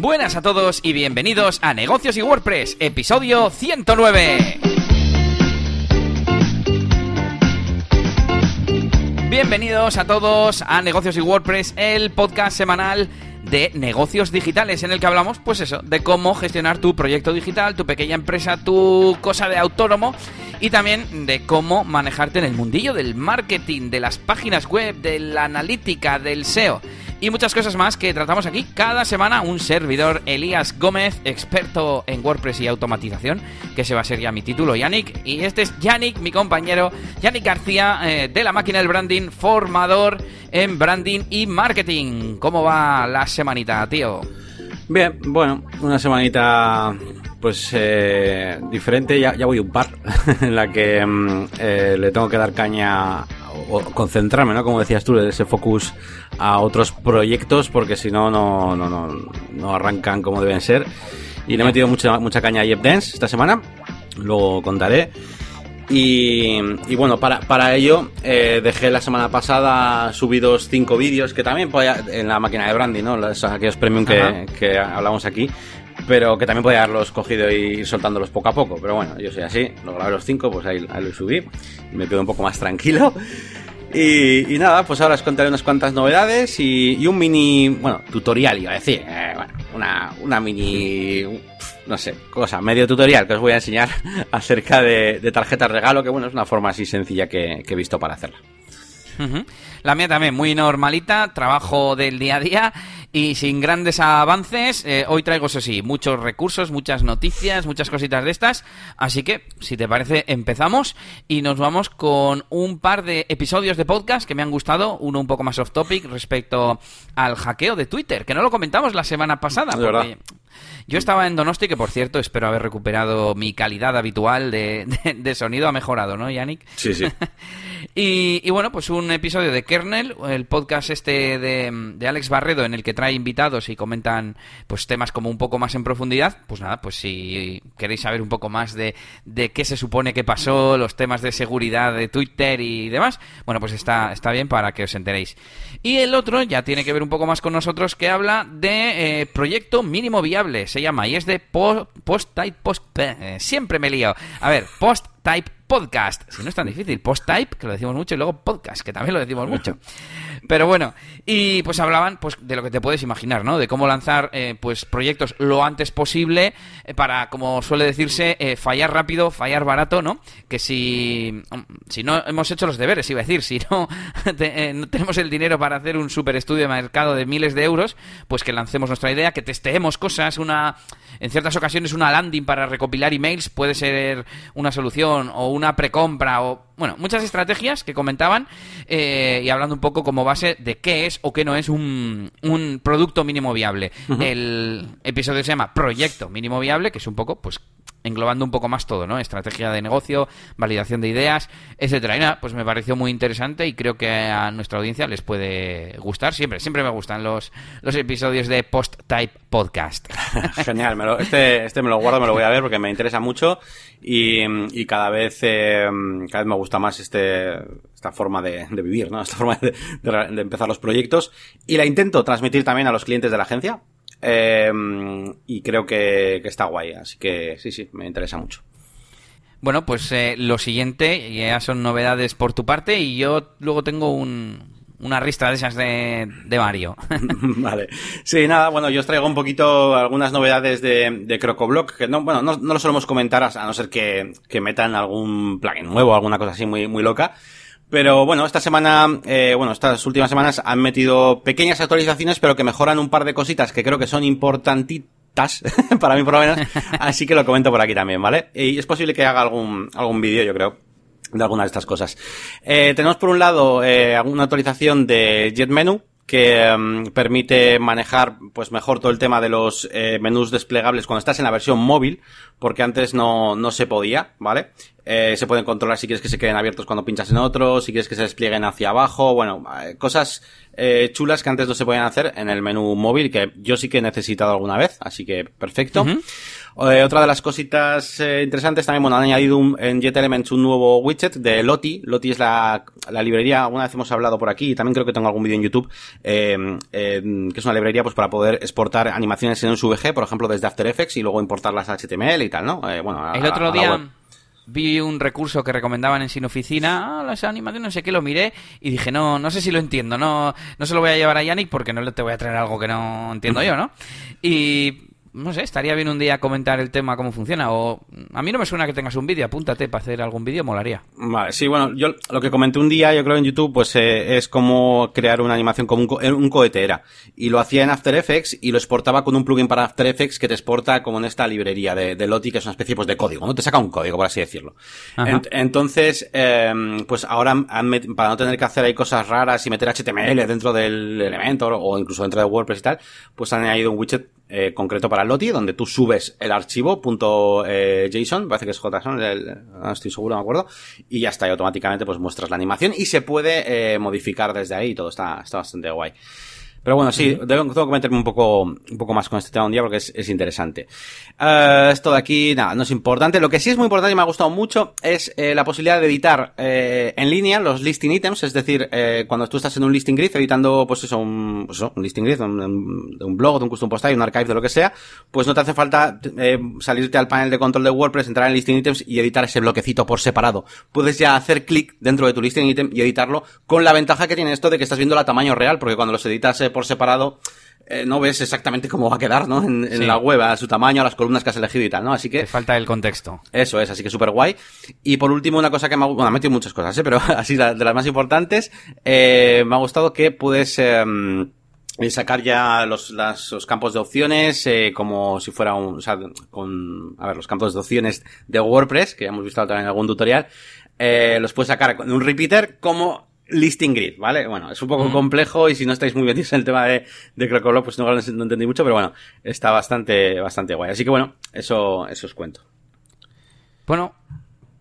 Buenas a todos y bienvenidos a Negocios y WordPress, episodio 109. Bienvenidos a todos a Negocios y WordPress, el podcast semanal de negocios digitales en el que hablamos, pues eso, de cómo gestionar tu proyecto digital, tu pequeña empresa, tu cosa de autónomo y también de cómo manejarte en el mundillo del marketing, de las páginas web, de la analítica, del SEO y muchas cosas más que tratamos aquí cada semana. Un servidor, Elías Gómez, experto en WordPress y automatización, que se va a ser ya mi título, Yannick. Y este es Yannick, mi compañero, Yannick García, eh, de la máquina del branding, formador en branding y marketing. ¿Cómo va la semanita, tío? Bien, bueno, una semanita pues eh, diferente, ya, voy un par, en la que mm, eh, le tengo que dar caña o concentrarme, ¿no? Como decías tú, ese focus a otros proyectos, porque si no, no, no, no arrancan como deben ser. Y le he metido mucha, mucha caña a Jeff Dance esta semana, luego contaré. Y, bueno, para, para ello eh, dejé la semana pasada subidos cinco vídeos que también podía, en la máquina de branding, ¿no? Los, aquellos premium que, que, hablamos aquí, pero que también podía haberlos cogido y ir soltándolos poco a poco. Pero bueno, yo soy así, lo grabé los cinco, pues ahí, lo subí, me quedo un poco más tranquilo. Y, nada, pues ahora os contaré unas cuantas novedades y, un mini, bueno, tutorial iba a decir, eh, bueno, una, una mini, no sé, cosa, medio tutorial que os voy a enseñar acerca de, de tarjetas regalo, que bueno, es una forma así sencilla que, que he visto para hacerla. La mía también, muy normalita, trabajo del día a día y sin grandes avances. Eh, hoy traigo, eso sí, muchos recursos, muchas noticias, muchas cositas de estas. Así que, si te parece, empezamos y nos vamos con un par de episodios de podcast que me han gustado. Uno un poco más off topic respecto al hackeo de Twitter, que no lo comentamos la semana pasada. Porque yo estaba en Donosti, que por cierto espero haber recuperado mi calidad habitual de, sonido. Ha mejorado, ¿no, Yannick? Sí, sí. y, bueno, pues un episodio de Kernel, el podcast este de, de, Alex Barredo, en el que trae invitados y comentan pues temas como un poco más en profundidad. Pues nada, pues si queréis saber un poco más de, de qué se supone que pasó, los temas de seguridad de Twitter y demás, bueno, pues está, está bien para que os enteréis. Y el otro ya tiene que ver un poco más con nosotros, que habla de eh, proyecto mínimo viable se llama y es de Post-Type Post... Eh, siempre me lío. A ver, Post-Type Podcast. Si no es tan difícil. Post-Type, que lo decimos mucho, y luego Podcast, que también lo decimos mucho. Pero bueno, y pues hablaban pues de lo que te puedes imaginar, ¿no? De cómo lanzar eh, pues proyectos lo antes posible eh, para, como suele decirse, fallar rápido, fallar barato, ¿no? Que si, si no hemos hecho los deberes, iba a decir, si no, no tenemos el dinero para hacer un super estudio de mercado de miles de euros, pues que lancemos nuestra idea, que testeemos cosas, una en ciertas ocasiones una landing para recopilar emails puede ser una solución o una precompra o bueno, muchas estrategias que comentaban eh, y hablando un poco como base de qué es o qué no es un, un producto mínimo viable. El episodio se llama Proyecto Mínimo Viable, que es un poco, pues, englobando un poco más todo, ¿no? Estrategia de negocio, validación de ideas, etcétera. Y nada, pues me pareció muy interesante y creo que a nuestra audiencia les puede gustar. Siempre, siempre me gustan los, los episodios de Post Type Podcast. Genial, este, este me lo guardo, me lo voy a ver porque me interesa mucho y, y cada vez, eh, cada vez me gusta más este, esta forma de, vivir, ¿no? Esta forma de, empezar los proyectos. Y la intento transmitir también a los clientes de la agencia. Eh, y creo que, está guay. Así que sí, sí, me interesa mucho. Bueno, pues eh, lo siguiente ya son novedades por tu parte y yo luego tengo un, una ristra de esas de, de Mario. vale. Sí, nada, bueno, yo os traigo un poquito algunas novedades de, de CrocoBlock, que no, bueno, no, no, lo solemos comentar a no ser que, que metan algún plugin nuevo, alguna cosa así muy, muy loca. Pero bueno, esta semana, eh, bueno, estas últimas semanas han metido pequeñas actualizaciones, pero que mejoran un par de cositas que creo que son importantitas, para mí por lo menos. Así que lo comento por aquí también, ¿vale? Y es posible que haga algún, algún vídeo, yo creo, de alguna de estas cosas. Eh, tenemos por un lado eh, una actualización de JetMenu que em, permite manejar pues mejor todo el tema de los eh, menús desplegables cuando estás en la versión móvil, porque antes no, no se podía, ¿vale? Eh, se pueden controlar si quieres que se queden abiertos cuando pinchas en otro, si quieres que se desplieguen hacia abajo. Bueno, eh, cosas eh, chulas que antes no se podían hacer en el menú móvil, que yo sí que he necesitado alguna vez, así que perfecto. Eh, otra de las cositas eh, interesantes también, bueno, han añadido un- en Jet Elements un nuevo widget de Loti. Loti es la, la librería, alguna vez hemos hablado por aquí, y también creo que tengo algún vídeo en YouTube, eh, eh, que es una librería pues para poder exportar animaciones en un SVG, por ejemplo, desde After Effects y luego importarlas a HTML y tal, ¿no? Eh, bueno, a- El otro a día vi un recurso que recomendaban en Sin Oficina, ah, las animaciones, no sé qué, lo miré y dije, no, no sé si lo entiendo, no, no se lo voy a llevar a Yannick porque no le te voy a traer algo que no entiendo yo, ¿no? Y no sé, estaría bien un día comentar el tema, cómo funciona, o a mí no me suena que tengas un vídeo, apúntate para hacer algún vídeo, molaría. Vale, sí, bueno, yo lo que comenté un día, yo creo en YouTube, pues eh, es como crear una animación como un, co- un cohete era. Y lo hacía en After Effects y lo exportaba con un plugin para After Effects que te exporta como en esta librería de, de Lottie, que es una especie pues de código, ¿no? Te saca un código, por así decirlo. Ent- entonces, eh, pues ahora para no tener que hacer ahí cosas raras y meter HTML dentro del elemento o incluso dentro de WordPress y tal, pues han añadido un widget eh, concreto para Lottie donde tú subes el archivo punto, eh, JSON, parece que es JSON, el- no estoy seguro, me acuerdo, y ya está, y automáticamente pues muestras la animación y se puede eh, modificar desde ahí y todo está, está bastante guay. Pero bueno, sí, tengo, tengo que meterme un poco, un poco más con este tema un día porque es, es interesante. Eh, esto de aquí, nada, no es importante. Lo que sí es muy importante y me ha gustado mucho es eh, la posibilidad de editar eh, en línea los listing items, es decir, eh, cuando tú estás en un listing grid editando, pues eso, un, pues eso, un listing grid, un, un- de un blog, de un custom post, un archive, de lo que sea, pues no te hace falta salirte al panel de control de WordPress, entrar en listing items y editar ese bloquecito por separado. Puedes ya hacer clic dentro de tu listing item y editarlo con la ventaja que tiene esto de que estás viendo a tamaño real, porque cuando los editas por separado, eh, no ves exactamente cómo va a quedar, ¿no? En, en Sí. la web, a su tamaño, a las columnas que has elegido y tal, ¿no? Así que Te falta el contexto. eso es, así que súper guay. Y por último, una cosa que me ha bueno, me he metido muchas cosas, ¿eh? pero así la- de las más importantes, eh, me ha gustado que puedes eh, eh, sacar ya los, las- los campos de opciones eh, como si fuera un, o sea, con, a ver, los campos de opciones de WordPress, que ya hemos visto también en algún tutorial, eh, los puedes sacar con un repeater como listing grid, ¿vale? Bueno, es un poco complejo y si no estáis muy metidos en el tema de, de Crocolo, pues no, no entendí mucho, pero bueno, está bastante, bastante guay. Así que bueno, eso, eso os cuento. Bueno,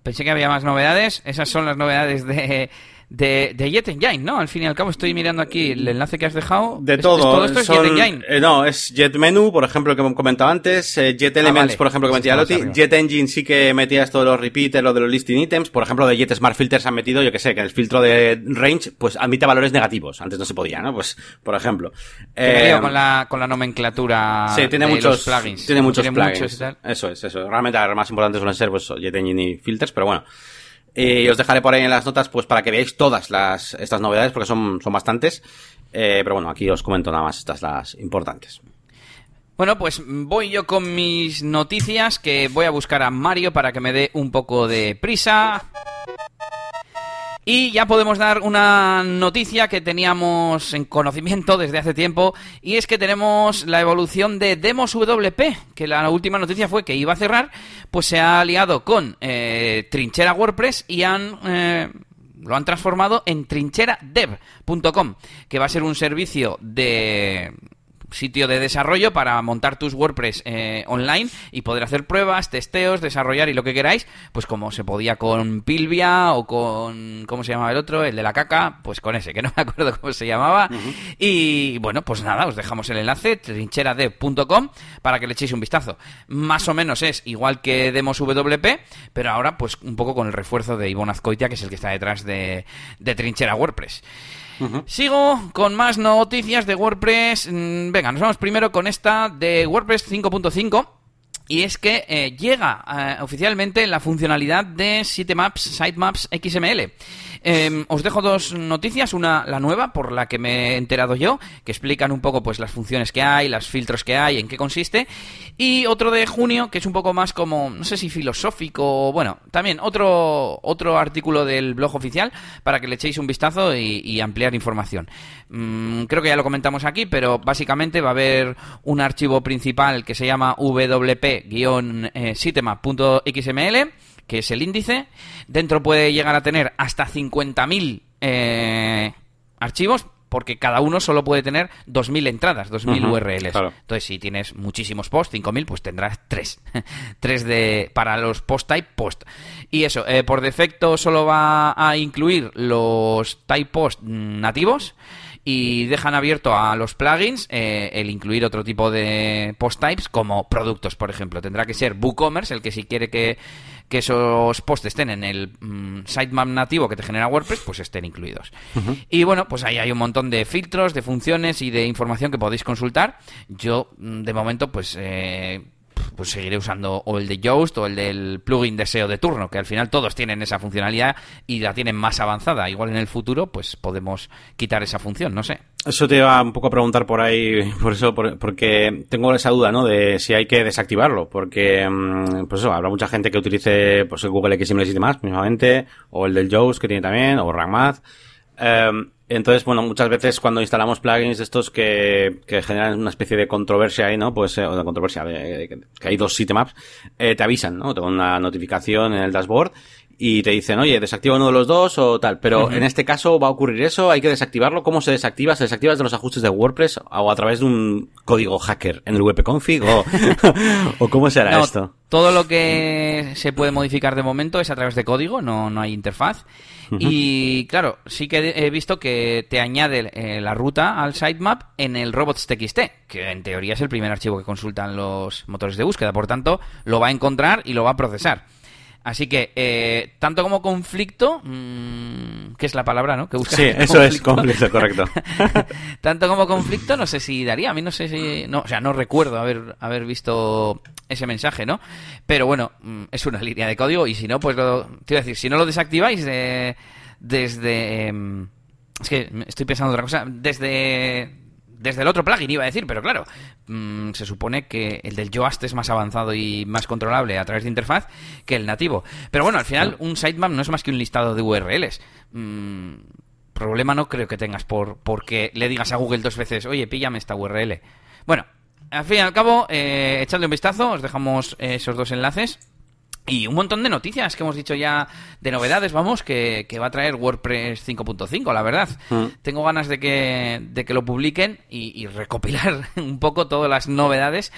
pensé que había más novedades. Esas son las novedades de, de, de Jet Engine, ¿no? Al fin y al cabo estoy mirando aquí el enlace que has dejado. De Es- todo. es- todo esto es Jet Engine. eh, no, es Jet Menu, por ejemplo, que hemos comentado antes. eh, Jet Elements, vale. por ejemplo, que metía arriba. Jet Engine sí que metía esto de los repeaters, lo de los listing items. Por ejemplo, de Jet Smart Filters han metido, yo que sé, que en el filtro de range, pues admite valores negativos. Antes no se podía, ¿no? Pues, por ejemplo. Eh, con la, con la nomenclatura Sí, tiene de muchos los plugins. Tiene muchos plugins. muchos y tal. Eso es, eso. Realmente los más importantes suelen ser pues Jet Engine y Filters, pero bueno. Eh, os dejaré por ahí en las notas pues para que veáis todas las estas novedades porque son, son bastantes. Eh, pero bueno, aquí os comento nada más estas las importantes. Bueno, pues voy yo con mis noticias, que voy a buscar a Mario para que me dé un poco de prisa. Y ya podemos dar una noticia que teníamos en conocimiento desde hace tiempo, y es que tenemos la evolución de Demos WP, que la última noticia fue que iba a cerrar, pues se ha aliado con eh, Trinchera WordPress y han... eh, lo han transformado en trincheradev.com, que va a ser un servicio de sitio de desarrollo para montar tus WordPress eh, online y poder hacer pruebas, testeos, desarrollar y lo que queráis, pues como se podía con Pilvia o con ¿cómo se llamaba el otro? El de la caca, pues con ese, que no me acuerdo cómo se llamaba. Y bueno, pues nada, os dejamos el enlace trincheradev.com para que le echéis un vistazo. Más o menos es igual que Demos WP, pero ahora pues un poco con el refuerzo de Ivonne Azcoitia, que es el que está detrás de, de Trinchera WordPress. Sigo con más noticias de WordPress. Mm, Venga, nos vamos primero con esta de WordPress 5.5. Y es que eh, llega eh, oficialmente la funcionalidad de Sitemaps, Sitemaps XML. Eh, os dejo dos noticias, una la nueva por la que me he enterado yo, que explican un poco pues las funciones que hay, los filtros que hay, en qué consiste, y otro de junio que es un poco más como no sé si filosófico, bueno, también otro otro artículo del blog oficial para que le echéis un vistazo y, ampliar información. Mm, creo que ya lo comentamos aquí, pero básicamente va a haber un archivo principal que se llama wp-sitemap.xml que es el índice. Dentro puede llegar a tener hasta 50.000 eh, archivos. porque cada uno solo puede tener 2.000 entradas, 2.000 Ujú, URLs. claro. Entonces, si tienes muchísimos posts, 5.000, pues tendrás 3. 3 de, para los post type post. Y eso, eh, por defecto solo va a incluir los type post nativos y dejan abierto a los plugins eh, el incluir otro tipo de post types como productos, por ejemplo. Tendrá que ser WooCommerce el que si quiere que, que esos posts estén en el mm, sitemap nativo que te genera WordPress, pues estén incluidos. Y bueno, pues ahí hay un montón de filtros, de funciones y de información que podéis consultar. Yo, mm, de momento, pues... eh, pues seguiré usando o el de Yoast o el del plugin de SEO de turno, que al final todos tienen esa funcionalidad y la tienen más avanzada. Igual en el futuro, pues podemos quitar esa función, no sé. Eso te iba un poco a preguntar por ahí, por eso, por- porque tengo esa duda, ¿no? De si hay que desactivarlo, porque, mm, pues eso, habrá mucha gente que utilice, pues el Google XML y más, mismamente, o el del Yoast que tiene también, o. Em, entonces, bueno, muchas veces cuando instalamos plugins estos que, que generan una especie de controversia ahí, ¿no? Pues, eh, de controversia, que hay dos sitemaps, eh, te avisan, ¿no? Te una notificación en el dashboard y te dicen, oye, desactiva uno de los dos o tal. Pero en este caso va a ocurrir eso, hay que desactivarlo. ¿Cómo se desactiva? ¿Se desactiva desde los ajustes de WordPress o a través de un código hacker en el wp-config o, o cómo será No, esto? Todo lo que se puede modificar de momento es a través de código, no, no hay interfaz. Y claro, sí que he visto que te añade eh, la ruta al sitemap en el robots.txt, que en teoría es el primer archivo que consultan los motores de búsqueda. Por tanto, lo va a encontrar y lo va a procesar. Así que, eh, tanto como conflicto, mm, que es la palabra, ¿no? Que Sí, eso es conflicto, correcto. tanto como conflicto, no sé si daría. A mí no sé si. No, o sea, no recuerdo haber, haber visto ese mensaje, ¿no? Pero bueno, mm, es una línea de código y si no, pues lo. Te iba a decir, si no lo desactiváis de- desde. em, es que estoy pensando otra cosa. Desde. Desde el otro plugin iba a decir, pero claro, mm, se supone que el del Yoast es más avanzado y más controlable a través de interfaz que el nativo. Pero bueno, al final un sitemap no es más que un listado de URLs. Mm, problema no creo que tengas por porque le digas a Google dos veces, oye, píllame esta URL. Bueno, al fin y al cabo, eh, echadle un vistazo, os dejamos eh, esos dos enlaces. Y un montón de noticias que hemos dicho ya de novedades, vamos, que, que va a traer WordPress 5.5, la verdad. Mm. Tengo ganas de que, de que lo publiquen y, y recopilar un poco todas las novedades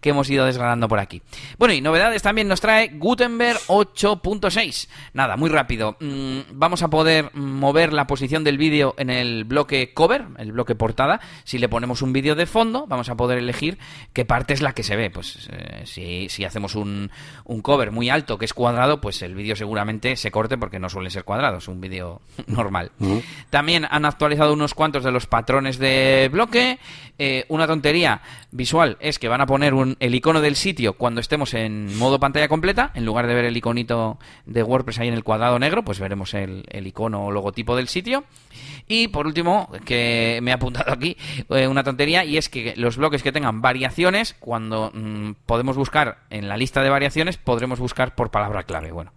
que hemos ido desgranando por aquí. Bueno, y novedades también nos trae Gutenberg 8.6. Nada, muy rápido. Mm, vamos a poder mover la posición del vídeo en el bloque cover, el bloque portada. Si le ponemos un vídeo de fondo, vamos a poder elegir qué parte es la que se ve. Pues eh, si, si hacemos un, un cover muy alto que es cuadrado, pues el vídeo seguramente se corte porque no suele ser cuadrado, es un vídeo normal. También han actualizado unos cuantos de los patrones de bloque. Eh, una tontería visual es que van a poner un, el icono del sitio cuando estemos en modo pantalla completa. En lugar de ver el iconito de WordPress ahí en el cuadrado negro, pues veremos el, el icono o logotipo del sitio. Y por último, que me he apuntado aquí, eh, una tontería, y es que los bloques que tengan variaciones, cuando mm, podemos buscar en la lista de variaciones, podremos buscar por palabra clave. Bueno,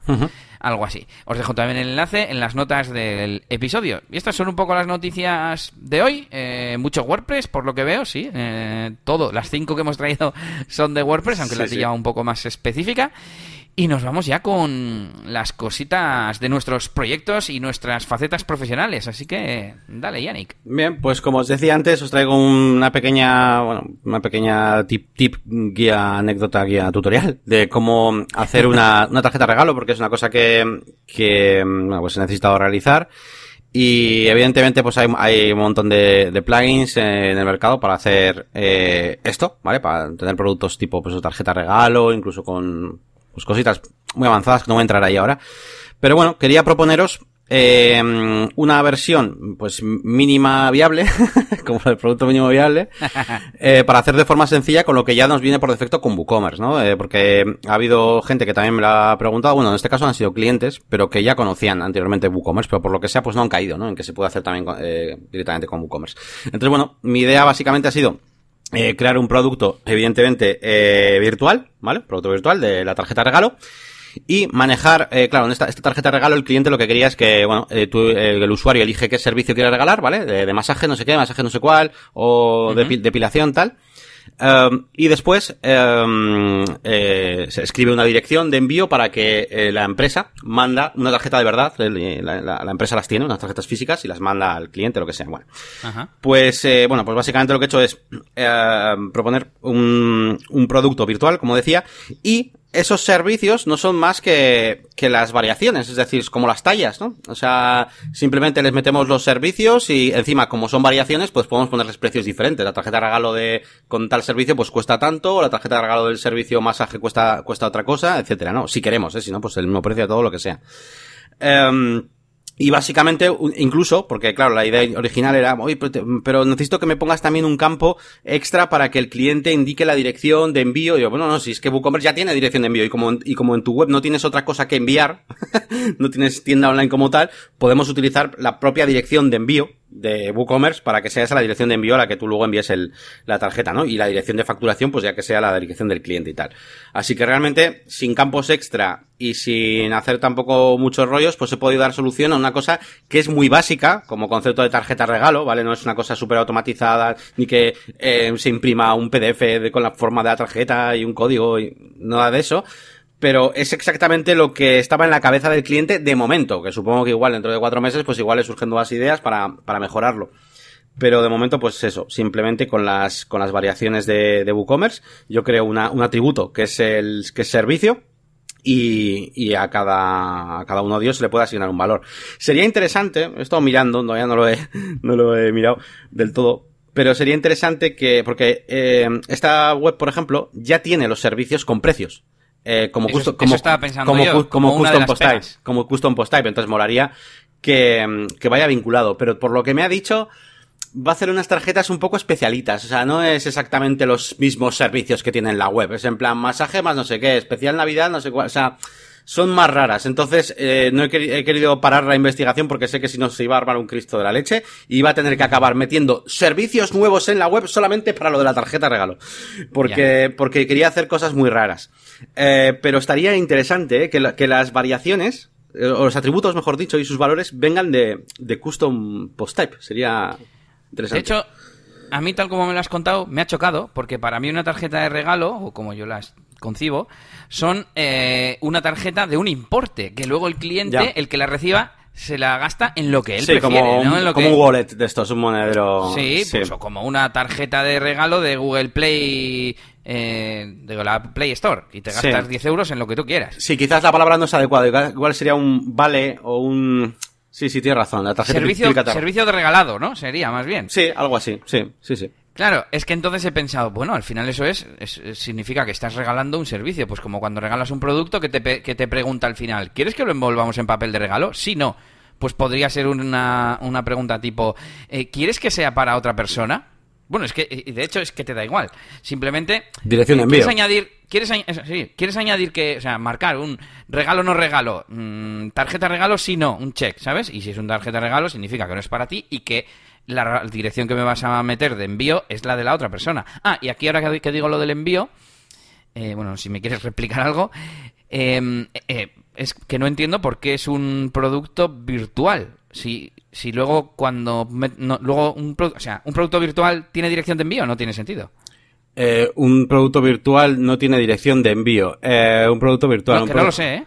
algo así. Os dejo también el enlace en las notas del episodio. Y estas son un poco las noticias de hoy. Eh, mucho WordPress, por lo que veo, sí. Eh, todo, las cinco que hemos traído son de WordPress, aunque Sí, la sí. un poco más específica. Y nos vamos ya con las cositas de nuestros proyectos y nuestras facetas profesionales. Así que, dale, Yannick. Bien, pues como os decía antes, os traigo una pequeña, bueno, una pequeña tip, tip, guía, anécdota, guía tutorial de cómo hacer una, una tarjeta regalo, porque es una cosa que, que, bueno, pues he necesitado realizar. Y evidentemente pues hay, hay un montón de, de plugins en el mercado para hacer eh, esto, ¿vale? Para tener productos tipo pues tarjeta regalo, incluso con pues cositas muy avanzadas que no voy a entrar ahí ahora. Pero bueno, quería proponeros eh, una versión pues mínima viable, como el producto mínimo viable, eh, para hacer de forma sencilla con lo que ya nos viene por defecto con WooCommerce, ¿no? Eh, porque ha habido gente que también me lo ha preguntado, bueno, en este caso han sido clientes, pero que ya conocían anteriormente WooCommerce, pero por lo que sea pues no han caído, ¿no? En que se puede hacer también eh, directamente con WooCommerce. Entonces, bueno, mi idea básicamente ha sido eh, crear un producto, evidentemente, eh, virtual, ¿vale? Producto virtual de la tarjeta regalo. Y manejar, eh, claro, en esta, esta tarjeta regalo el cliente lo que quería es que, bueno, eh, tú, el usuario elige qué servicio quiere regalar, ¿vale? De, de masaje no sé qué, masaje no sé cuál, o de pi- depilación tal. Um, y después um, eh, se escribe una dirección de envío para que eh, la empresa manda una tarjeta de verdad. La, la, la, empresa las tiene, unas tarjetas físicas, y las manda al cliente, lo que sea. Bueno, Ajá. pues eh, bueno, pues básicamente lo que he hecho es eh, proponer un, un producto virtual, como decía, y esos servicios no son más que, que las variaciones, es decir, como las tallas, ¿no? O sea, simplemente les metemos los servicios y encima, como son variaciones, pues podemos ponerles precios diferentes. La tarjeta de regalo de, con tal servicio, pues cuesta tanto, o la tarjeta de regalo del servicio masaje cuesta, cuesta otra cosa, etcétera, ¿no? Si queremos, ¿eh? Si no, pues el mismo precio de todo lo que sea. Um, y básicamente, incluso, porque claro, la idea original era, oye, pero necesito que me pongas también un campo extra para que el cliente indique la dirección de envío. Y yo, bueno, no, si es que WooCommerce ya tiene dirección de envío y como, y como en tu web no tienes otra cosa que enviar, no tienes tienda online como tal, podemos utilizar la propia dirección de envío de WooCommerce para que sea esa la dirección de envío a la que tú luego envíes el, la tarjeta, ¿no? Y la dirección de facturación, pues ya que sea la dirección del cliente y tal. Así que realmente, sin campos extra y sin hacer tampoco muchos rollos, pues he podido dar solución a una cosa que es muy básica, como concepto de tarjeta regalo, ¿vale? No es una cosa súper automatizada, ni que eh, se imprima un PDF con la forma de la tarjeta y un código y nada de eso pero es exactamente lo que estaba en la cabeza del cliente de momento, que supongo que igual dentro de cuatro meses, pues igual le surgen nuevas ideas para, para mejorarlo. Pero de momento, pues eso, simplemente con las, con las variaciones de, WooCommerce, yo creo un atributo que es el, que es servicio, y, y a cada, a cada uno de ellos se le puede asignar un valor. Sería interesante, he estado mirando, todavía no lo he, no lo he mirado del todo, pero sería interesante que, porque eh, esta web, por ejemplo, ya tiene los servicios con precios. Eh, como, eso, como, pensando como, yo, como, como custom post type, como custom post type. Entonces molaría que, que vaya vinculado. Pero por lo que me ha dicho, va a hacer unas tarjetas un poco especialitas. O sea, no es exactamente los mismos servicios que tiene en la web. Es en plan masaje más no sé qué, especial Navidad, no sé cuál. O sea, son más raras. Entonces, eh, no he, quer he, querido parar la investigación porque sé que si no se iba a armar un Cristo de la leche y iba a tener que acabar metiendo servicios nuevos en la web solamente para lo de la tarjeta regalo. Porque, yeah. porque quería hacer cosas muy raras. Eh, pero estaría interesante eh, que, la, que las variaciones, eh, o los atributos, mejor dicho, y sus valores vengan de, de custom post type. Sería interesante. De hecho, a mí, tal como me lo has contado, me ha chocado, porque para mí una tarjeta de regalo, o como yo las concibo, son eh, una tarjeta de un importe, que luego el cliente, ya. el que la reciba, se la gasta en lo que él sí, prefiere, como, ¿no? En lo como que... un wallet de estos, un monedero. Sí, sí. Pues, o como una tarjeta de regalo de Google Play, eh, de la Play Store, y te gastas sí. 10 euros en lo que tú quieras. Sí, quizás la palabra no es adecuada, igual sería un vale o un... Sí, sí, tienes razón. La tarjeta servicio, servicio de regalado, ¿no? Sería más bien. Sí, algo así. Sí, sí, sí. Claro, es que entonces he pensado, bueno, al final eso es, es, significa que estás regalando un servicio, pues como cuando regalas un producto que te, que te pregunta al final, ¿quieres que lo envolvamos en papel de regalo? Sí, no. Pues podría ser una, una pregunta tipo, eh, ¿quieres que sea para otra persona? Bueno, es que, de hecho, es que te da igual. Simplemente. Dirección de envío. ¿Quieres añadir, quieres, sí, quieres añadir que, o sea, marcar un regalo no regalo, mmm, tarjeta regalo sí no, un check, ¿sabes? Y si es un tarjeta regalo, significa que no es para ti y que la dirección que me vas a meter de envío es la de la otra persona. Ah, y aquí ahora que digo lo del envío, eh, bueno, si me quieres replicar algo, eh, eh, es que no entiendo por qué es un producto virtual. Si, si luego cuando me, no, luego un, o sea, un producto virtual tiene dirección de envío, no tiene sentido. Eh, un producto virtual no tiene dirección de envío. Eh, un producto virtual. No, que no lo sé, ¿eh?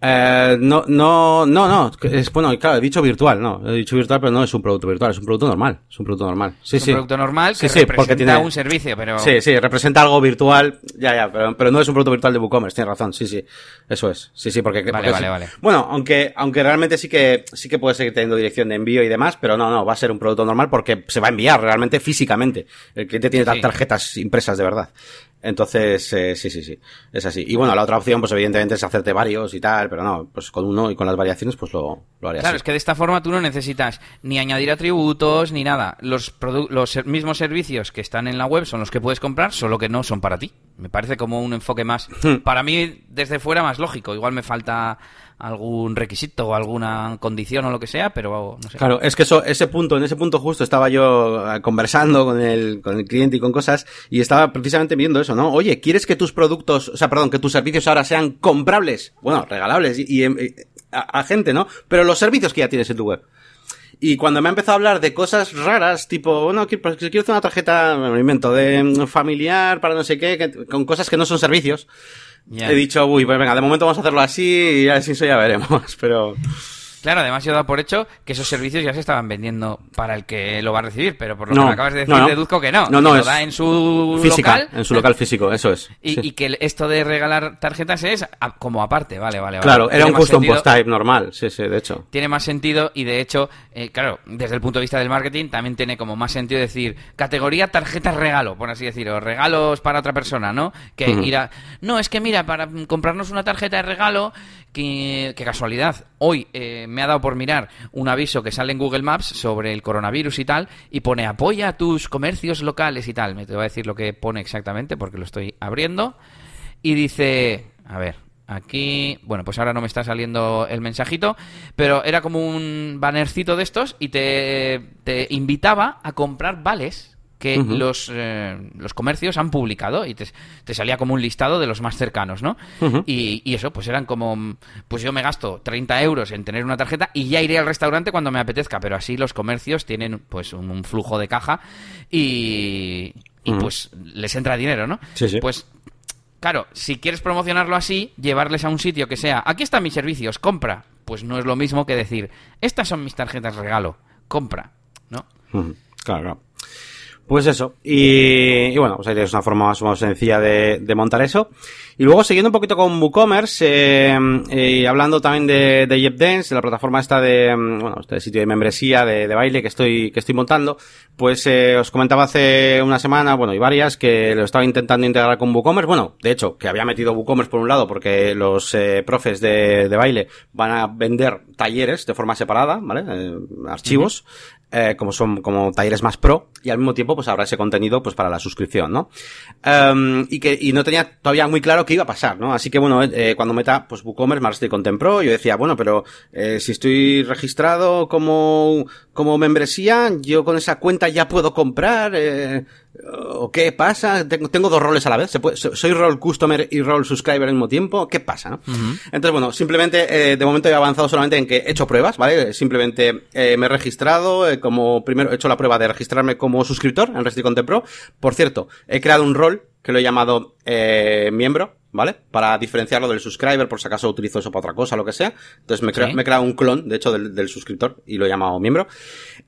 Eh, no, no, no, no, es bueno, claro, he dicho virtual, no, he dicho virtual, pero no es un producto virtual, es un producto normal, es un producto normal. Sí, es un sí. producto normal que sí, sí, representa tiene... un servicio, pero Sí, sí, representa algo virtual, ya, ya, pero, pero no es un producto virtual de WooCommerce, tienes razón, sí, sí, eso es, sí, sí, porque... Vale, porque vale, vale. Bueno, aunque, aunque realmente sí que, sí que puede seguir teniendo dirección de envío y demás, pero no, no, va a ser un producto normal porque se va a enviar realmente físicamente. El cliente tiene tarjetas impresas de verdad. Entonces, eh, sí, sí, sí, es así. Y bueno, la otra opción, pues evidentemente es hacerte varios y tal, pero no, pues con uno y con las variaciones, pues lo, lo haría Claro, así. es que de esta forma tú no necesitas ni añadir atributos ni nada. Los, los mismos servicios que están en la web son los que puedes comprar, solo que no son para ti. Me parece como un enfoque más, Hmm. para mí, desde fuera más lógico. Igual me falta algún requisito o alguna condición o lo que sea, pero no sé. Claro, es que eso, ese punto, en ese punto justo estaba yo eh, conversando con el, con el cliente y con cosas y estaba precisamente viendo eso, ¿no? Oye, ¿quieres que tus productos, o sea, perdón, que tus servicios ahora sean comprables? Bueno, regalables y, y, a, a gente, ¿no? Pero los servicios que ya tienes en tu web. Y cuando me ha empezado a hablar de cosas raras, tipo, bueno, quiero, pues, quiero hacer una tarjeta, me invento, de mm, familiar para no sé qué, que- con cosas que no son servicios, Ya. he dicho, uy, pues venga, de momento vamos a hacerlo así y así eso ya veremos, pero... Claro, además yo he dado por hecho que esos servicios ya se estaban vendiendo para el que lo va a recibir, pero por lo No, que me acabas de decir, no, no. deduzco que no. No, no, que lo es da en su Física, local. en su local físico, eso es. Y, Sí. y que esto de regalar tarjetas es como aparte, vale, vale. vale. Claro, era Tiene un custom sentido- post type normal, sí, sí, de hecho. Tiene más sentido y de hecho, eh, claro, desde el punto de vista del marketing también tiene como más sentido decir categoría tarjetas regalo, por así decirlo, regalos para otra persona, ¿no? Que Ujú. ir a... No, es que mira, para comprarnos una tarjeta de regalo, que, que casualidad, hoy eh, me ha dado por mirar un aviso que sale en Google Maps sobre el coronavirus y tal, y pone apoya a tus comercios locales y tal. Me te voy a decir lo que pone exactamente porque lo estoy abriendo. Y dice, a ver, aquí, bueno, pues ahora no me está saliendo el mensajito, pero era como un bannercito de estos y te, te invitaba a comprar vales que los, eh, los comercios han publicado y te, te salía como un listado de los más cercanos, ¿no? Y, y eso, pues eran como, pues yo me gasto 30 euros en tener una tarjeta y ya iré al restaurante cuando me apetezca, pero así los comercios tienen pues un, un flujo de caja y, y pues les entra dinero, ¿no? Sí, sí. Pues Claro, si quieres promocionarlo así, llevarles a un sitio que sea, aquí están mis servicios, compra. Pues no es lo mismo que decir, estas son mis tarjetas regalo, compra, ¿no? Claro, claro. Pues eso. Y, y bueno, pues ahí tienes una forma más o menos sencilla de, de montar eso. Y luego, siguiendo un poquito con WooCommerce, eh, eh, y hablando también de, de JetDance, de la plataforma esta de, mm, bueno, este sitio de membresía de, de baile que estoy, que estoy montando, pues eh, os comentaba hace una semana, bueno, y varias, que lo estaba intentando integrar con WooCommerce. Bueno, de hecho, que había metido WooCommerce por un lado, porque los eh, profes de, de baile van a vender talleres de forma separada, ¿vale? Eh, archivos. Eh, como son como talleres más pro y al mismo tiempo pues habrá ese contenido pues para la suscripción, ¿no? Em, y que y no tenía todavía muy claro qué iba a pasar, ¿no? Así que bueno, eh, cuando meta pues WooCommerce más estoy Content Pro, yo decía, bueno, pero eh, si estoy registrado como como membresía, yo con esa cuenta ya puedo comprar eh, o qué pasa? Tengo, tengo dos roles a la vez, ¿Se puede- so- soy role customer y role subscriber al mismo tiempo, ¿qué pasa, no? Entonces, bueno, simplemente, eh, de momento he avanzado solamente en que he hecho pruebas, ¿vale? Simplemente eh, me he registrado eh, como, primero he hecho la prueba de registrarme como suscriptor en Resti Pro. Por cierto, he creado un rol que lo he llamado eh, miembro, ¿vale? Para diferenciarlo del subscriber, por si acaso utilizo eso para otra cosa, lo que sea. Entonces me, he crea- Sí. me he creado un clon, de hecho, del, del suscriptor y lo he llamado miembro.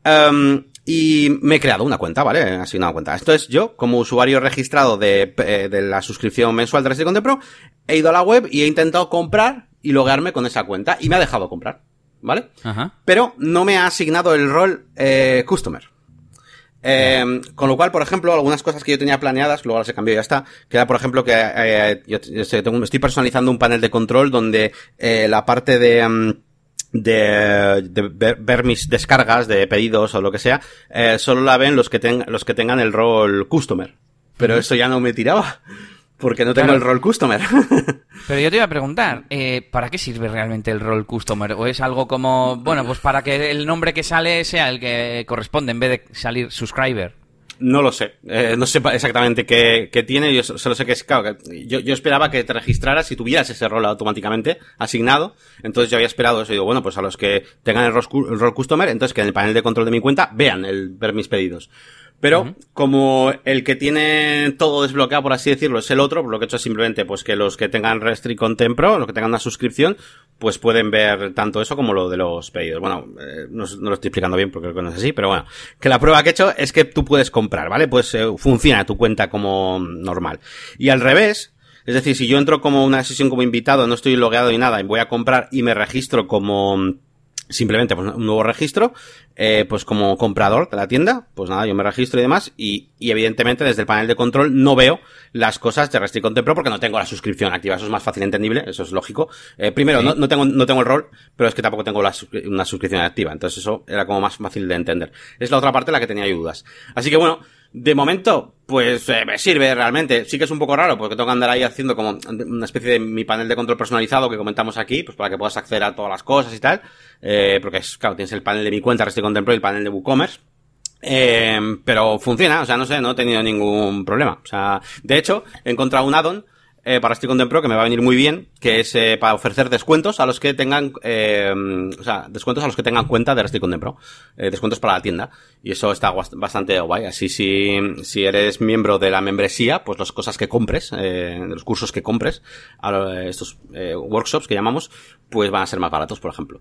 Em, y me he creado una cuenta, ¿vale? He asignado una cuenta. Entonces yo, como usuario registrado de, eh, de la suscripción mensual de Resti Content Pro, he ido a la web y he intentado comprar y loguearme con esa cuenta y me ha dejado comprar, ¿vale? Ajá. pero no me ha asignado el rol eh, customer. Eh, con lo cual, por ejemplo, algunas cosas que yo tenía planeadas, luego las he cambiado y ya está, que era, por ejemplo, que eh, yo, tengo- estoy personalizando un panel de control donde eh, la parte de... de, de ver, ver mis descargas de pedidos o lo que sea, eh, solo la ven los que, ten- los que tengan el rol customer. Pero eso ya no me tiraba, porque no tengo Claro. el rol customer. Pero yo te iba a preguntar, eh, ¿para qué sirve realmente el rol customer? ¿O es algo como, bueno, pues para que el nombre que sale sea el que corresponde en vez de salir subscriber? No lo sé. Eh, no sé exactamente qué, qué tiene. Yo so- solo sé que es, claro, que yo, yo esperaba que te registraras y tuvieras ese rol automáticamente asignado. Entonces yo había esperado eso. Y digo, bueno, pues a los que tengan el rol, el rol customer, entonces que en el panel de control de mi cuenta vean el ver mis pedidos. Pero, como el que tiene todo desbloqueado, por así decirlo, es el otro, pues lo que he hecho es simplemente, pues que los que tengan Restrict Content Pro, los que tengan una suscripción, pues pueden ver tanto eso como lo de los pedidos. Bueno, eh, no, no lo estoy explicando bien porque creo que no es así, pero bueno, que la prueba que he hecho es que tú puedes comprar, ¿vale? Pues eh, funciona tu cuenta como normal. Y al revés, es decir, si yo entro como una sesión como invitado, no estoy logueado ni nada, y voy a comprar y me registro como simplemente pues, un nuevo registro, eh, pues como comprador de la tienda, pues nada, yo me registro y demás, y, y evidentemente desde el panel de control no veo las cosas de Restrict Content Pro porque no tengo la suscripción activa, eso es más fácil entendible, eso es lógico. Eh, primero, Sí. no, no tengo, no tengo el rol, pero es que tampoco tengo la, una suscripción activa, entonces eso era como más fácil de entender. Es la otra parte en la que tenía yo dudas. Así que bueno, de momento, pues eh, me sirve realmente. Sí que es un poco raro porque tengo que andar ahí haciendo como una especie de mi panel de control personalizado que comentamos aquí, pues para que puedas acceder a todas las cosas y tal. Eh, porque es, claro, tienes el panel de mi cuenta, Restrict Content Pro y el panel de WooCommerce. Eh, pero funciona, o sea, no sé, no he tenido ningún problema. O sea, de hecho, he encontrado un add-on eh, para Stick Content Pro que me va a venir muy bien, que es eh, para ofrecer descuentos a los que tengan, eh, o sea, descuentos a los que tengan cuenta de Stick Content Pro, eh, descuentos para la tienda. Y eso está bastante guay. Así si, si eres miembro de la membresía, pues las cosas que compres, eh, los cursos que compres, a estos eh, workshops que llamamos, pues van a ser más baratos, por ejemplo.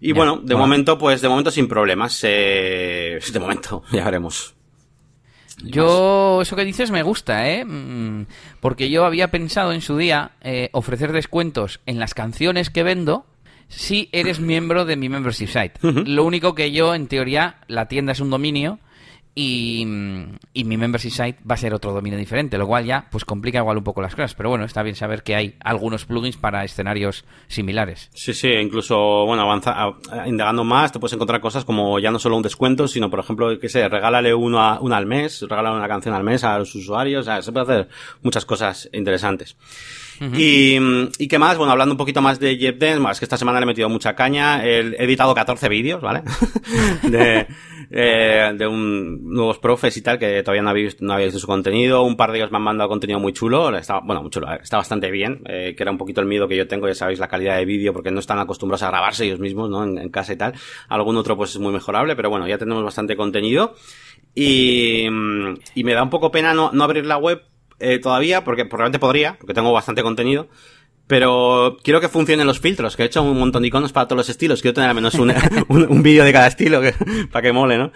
Y bueno, de momento, pues de momento sin problemas. Eh, de momento, ya veremos. Yo, eso que dices me gusta, ¿eh? Mm, Porque yo había pensado en su día eh, ofrecer descuentos en las canciones que vendo si eres miembro de mi membership site. Lo único que yo, en teoría, la tienda es un dominio y, mi membership site va a ser otro dominio diferente, lo cual ya pues complica igual un poco las cosas. Pero bueno, está bien saber que hay algunos plugins para escenarios similares. Sí, sí, incluso, bueno, avanza, indagando más, te puedes encontrar cosas como ya no solo un descuento, sino, por ejemplo, que sé, regálale uno a, una al mes, regálale una canción al mes a los usuarios, o sea, se puede hacer muchas cosas interesantes. Y, y qué más, bueno, hablando un poquito más de Jeff Dance, más que esta semana le he metido mucha caña, he editado 14 vídeos, ¿vale? de, eh, de un, nuevos profes y tal, que todavía no habéis, no habéis visto su contenido, un par de ellos me han mandado contenido muy chulo, está, bueno, muy chulo, está bastante bien, eh, que era un poquito el miedo que yo tengo, ya sabéis, la calidad de vídeo, porque no están acostumbrados a grabarse ellos mismos, ¿no? En, casa y tal. Algún otro pues es muy mejorable, pero bueno, ya tenemos bastante contenido. Y, y me da un poco pena no abrir la web eh, todavía, porque probablemente podría, porque tengo bastante contenido. Pero quiero que funcionen los filtros, que he hecho un montón de iconos para todos los estilos. Quiero tener al menos un, un, un vídeo de cada estilo que, para que mole, ¿no?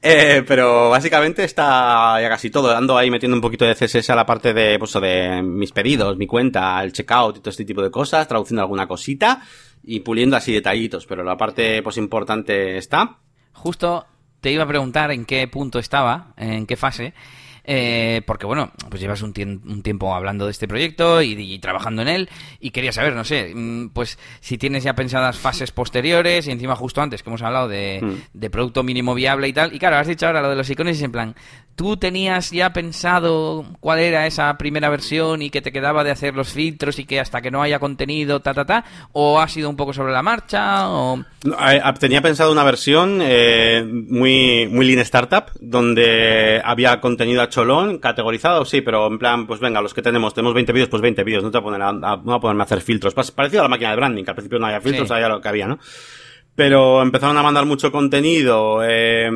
Eh, pero básicamente está ya casi todo. Dando ahí metiendo un poquito de CSS a la parte de, pues, de mis pedidos, mi cuenta, el checkout y todo este tipo de cosas, traduciendo alguna cosita y puliendo así detallitos. Pero la parte, pues, importante está. Justo te iba a preguntar en qué punto estaba, en qué fase, eh, porque bueno, pues llevas un, tien- un tiempo hablando de este proyecto y, y trabajando en él y quería saber, no sé, mm, pues si tienes ya pensadas fases posteriores y encima justo antes que hemos hablado de, Mm. de producto mínimo viable y tal, y claro, has dicho ahora lo de los iconos y es en plan, ¿tú tenías ya pensado cuál era esa primera versión y que te quedaba de hacer los filtros y que hasta que no haya contenido, ta, ta, ta, o ha sido un poco sobre la marcha, o... No, eh, eh, Tenía pensado una versión eh, muy, muy lean startup, donde había contenido cholón, categorizado, sí, pero en plan, pues venga, los que tenemos, tenemos 20 vídeos, pues 20 vídeos, no te voy a poner a, a- no a ponerme a hacer filtros. Parecido a la máquina de branding, que al principio no había filtros, Sí. había lo que había, ¿no? Pero empezaron a mandar mucho contenido, eh,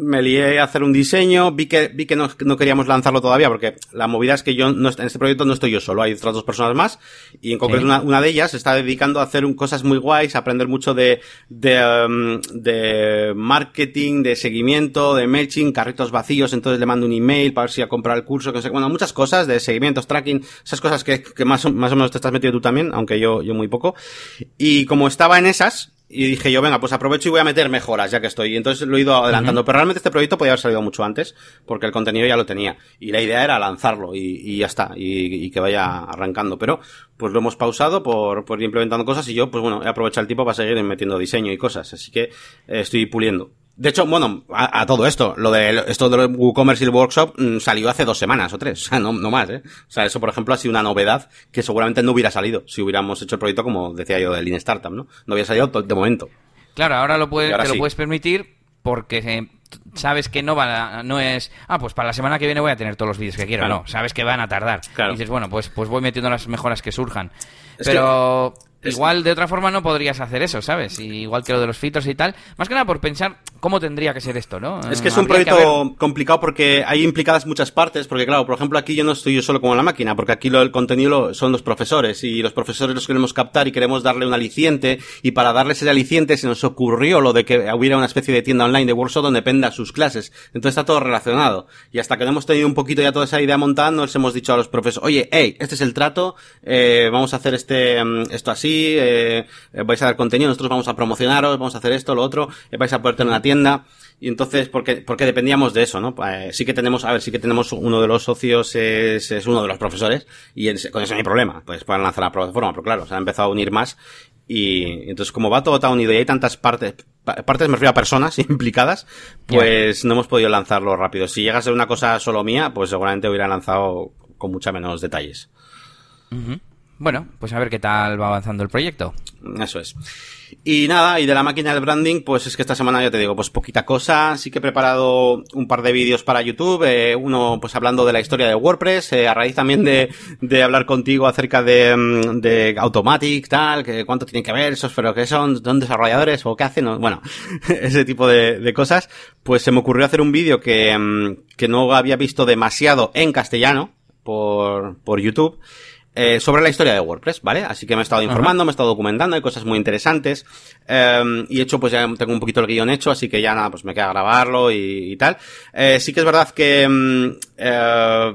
me lié a hacer un diseño, vi que, vi que no, no queríamos lanzarlo todavía, porque la movida es que yo no, en este proyecto no estoy yo solo, hay otras dos personas más, y en concreto Sí. una, una de ellas se está dedicando a hacer un- cosas muy guays, a aprender mucho de, de, um, de marketing, de seguimiento, de MailChimp, carritos vacíos, entonces le mando un email para ver si a comprar el curso, que no sé, bueno, muchas cosas de seguimientos, tracking, esas cosas que, que más, más o menos te estás metido tú también, aunque yo, yo muy poco. Y como estaba en esas, y dije yo, venga, pues aprovecho y voy a meter mejoras ya que estoy. Y entonces lo he ido adelantando. Pero realmente este proyecto podía haber salido mucho antes, porque el contenido ya lo tenía. Y la idea era lanzarlo y, y ya está, y, y que vaya arrancando. Pero, pues lo hemos pausado por, por ir implementando cosas y yo, pues bueno, he aprovechado el tiempo para seguir metiendo diseño y cosas. Así que eh, estoy puliendo. De hecho, bueno, a, a todo esto, lo de esto de WooCommerce y el workshop mm, salió hace dos semanas o tres, o sea, no, no más, ¿eh? O sea, eso, por ejemplo, ha sido una novedad que seguramente no hubiera salido si hubiéramos hecho el proyecto como decía yo de Lean Startup, ¿no? No hubiera salido de momento. Claro, ahora lo puedes, ahora te lo puedes permitir porque eh, sabes que no va a- no es ah pues para la semana que viene voy a tener todos los vídeos que quiero Claro. no sabes que van a tardar Claro. y dices bueno pues pues voy metiendo las mejoras que surjan Es pero igual de otra forma no podrías hacer eso sabes Y igual que lo de los filtros y tal más que nada por pensar cómo tendría que ser esto no Es que es un proyecto haber- complicado porque hay implicadas muchas partes, porque claro, por ejemplo, aquí yo no estoy yo solo como la máquina, porque aquí lo, el contenido lo- son los profesores y los profesores los queremos captar y queremos darle un aliciente y para darles ese aliciente se nos ocurrió lo de que hubiera una especie de tienda online de workshop donde penda sus clases. Entonces está todo relacionado. Y hasta que no hemos tenido un poquito ya toda esa idea montada, nos hemos dicho a los profesores, oye, hey, este es el trato, eh, vamos a hacer este, mm, esto así, eh, eh, vais a dar contenido, nosotros vamos a promocionaros, vamos a hacer esto, lo otro, eh, vais a poder tener una tienda. Y entonces, porque, porque dependíamos de eso, ¿no? Eh, sí que tenemos, a ver, sí que tenemos uno de los socios es, es uno de los profesores y con eso no hay problema. Pues pueden lanzar la plataforma, pero claro, se ha empezado a unir más y entonces como va todo tan unido y hay tantas partes, pa- partes me refiero a personas implicadas, pues no hemos podido lanzarlo rápido. Si llega a ser una cosa solo mía, pues seguramente hubiera lanzado con mucha menos detalles. Ujú. Bueno pues a ver qué tal va avanzando el proyecto Eso es. Y nada, y de la máquina del branding, pues es que esta semana ya te digo, pues poquita cosa. Sí que he preparado un par de vídeos para YouTube, eh, uno pues hablando de la historia de WordPress, eh, a raíz también de, de hablar contigo acerca de, mm, de Automatic, tal, que cuánto tienen que ver esos, pero que son, son desarrolladores o qué hacen, bueno, ese tipo de, de cosas. Pues se me ocurrió hacer un vídeo que, mm, que no había visto demasiado en castellano por, por YouTube eh, sobre la historia de WordPress, ¿vale? Así que me he estado informando, me he estado documentando, hay cosas muy interesantes. Eh, y hecho, pues ya tengo un poquito el guion hecho, así que ya nada, pues me queda grabarlo y, tal. Eh, sí que es verdad que mm, eh,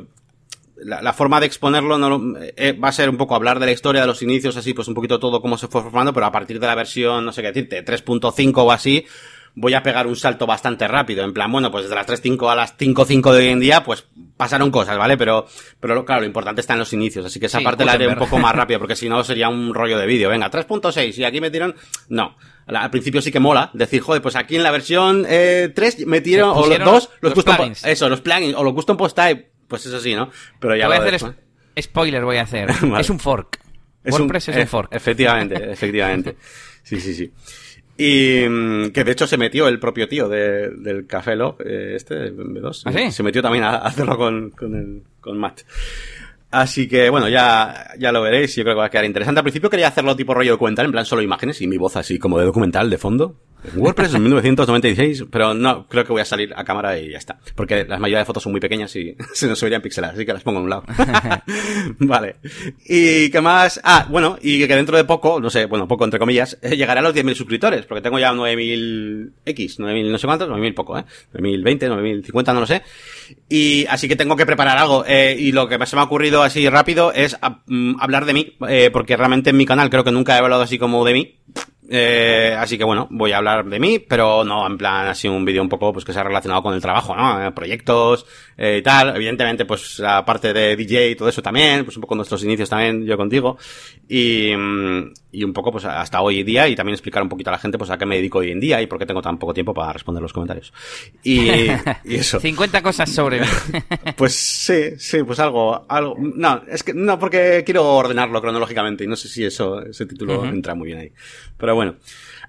la, la, forma de exponerlo no eh, va a ser un poco hablar de la historia, de los inicios, así, pues un poquito todo cómo se fue formando, pero a partir de la versión, no sé qué decirte, 3.5 o así, voy a pegar un salto bastante rápido. En plan, bueno, pues desde las 3.5 a las 5.5 de hoy en día, pues pasaron cosas, ¿vale? Pero, pero claro, lo importante está en los inicios. Así que esa Sí, parte la haré un poco más rápido, porque si no sería un rollo de vídeo. Venga, 3.6 y aquí metieron... No. Al principio sí que mola decir, joder, pues aquí en la versión eh, 3 metieron, o los pusieron dos, los, los custom, po- plugins. eso, los plugins, o los custom post type, pues eso sí, ¿no? Pero ya voy a hacer spoiler, voy a hacer. Vale. Es un fork. Es WordPress es un fork. Efectivamente, efectivamente. Sí, sí, sí. Y mm, que de hecho se metió el propio tío de- del Café Lock, eh, este, B2. ¿Ah, sí? Se metió también a, a hacerlo con, con, el, con Matt. Así que bueno, ya, ya lo veréis. Yo creo que va a quedar interesante. Al principio quería hacerlo tipo rollo documental, en plan solo imágenes y mi voz así como de documental de fondo. WordPress en 1996, pero no, creo que voy a salir a cámara y ya está. Porque la mayoría de fotos son muy pequeñas y se nos subirían pixeladas, así que las pongo en un lado. vale. ¿Y qué más? Ah, bueno, y que dentro de poco, no sé, bueno, poco entre comillas, eh, llegaré a los 10.000 suscriptores, porque tengo ya 9.000 X, 9.000 no sé cuántos, 9.000 poco, ¿eh? 9.020, 9.050, no lo sé. Y así que tengo que preparar algo. Eh, y lo que se me ha ocurrido así rápido es mm, hablar de mí, eh, porque realmente en mi canal creo que nunca he hablado así como de mí. Eh, así que bueno, voy a hablar de mí, pero no en plan así un vídeo un poco pues que sea relacionado con el trabajo, ¿no? Eh, proyectos eh, y tal. Evidentemente, pues la parte de DJ y todo eso también, pues un poco nuestros inicios también, yo contigo. Y, mm, y un poco pues hasta hoy día y también explicar un poquito a la gente pues a qué me dedico hoy en día y por qué tengo tan poco tiempo para responder los comentarios. Y, y eso. 50 cosas sobre mí. Pues sí, sí, pues algo, algo. No, es que no, porque quiero ordenarlo cronológicamente y no sé si eso, ese título entra muy bien ahí. Pero bueno,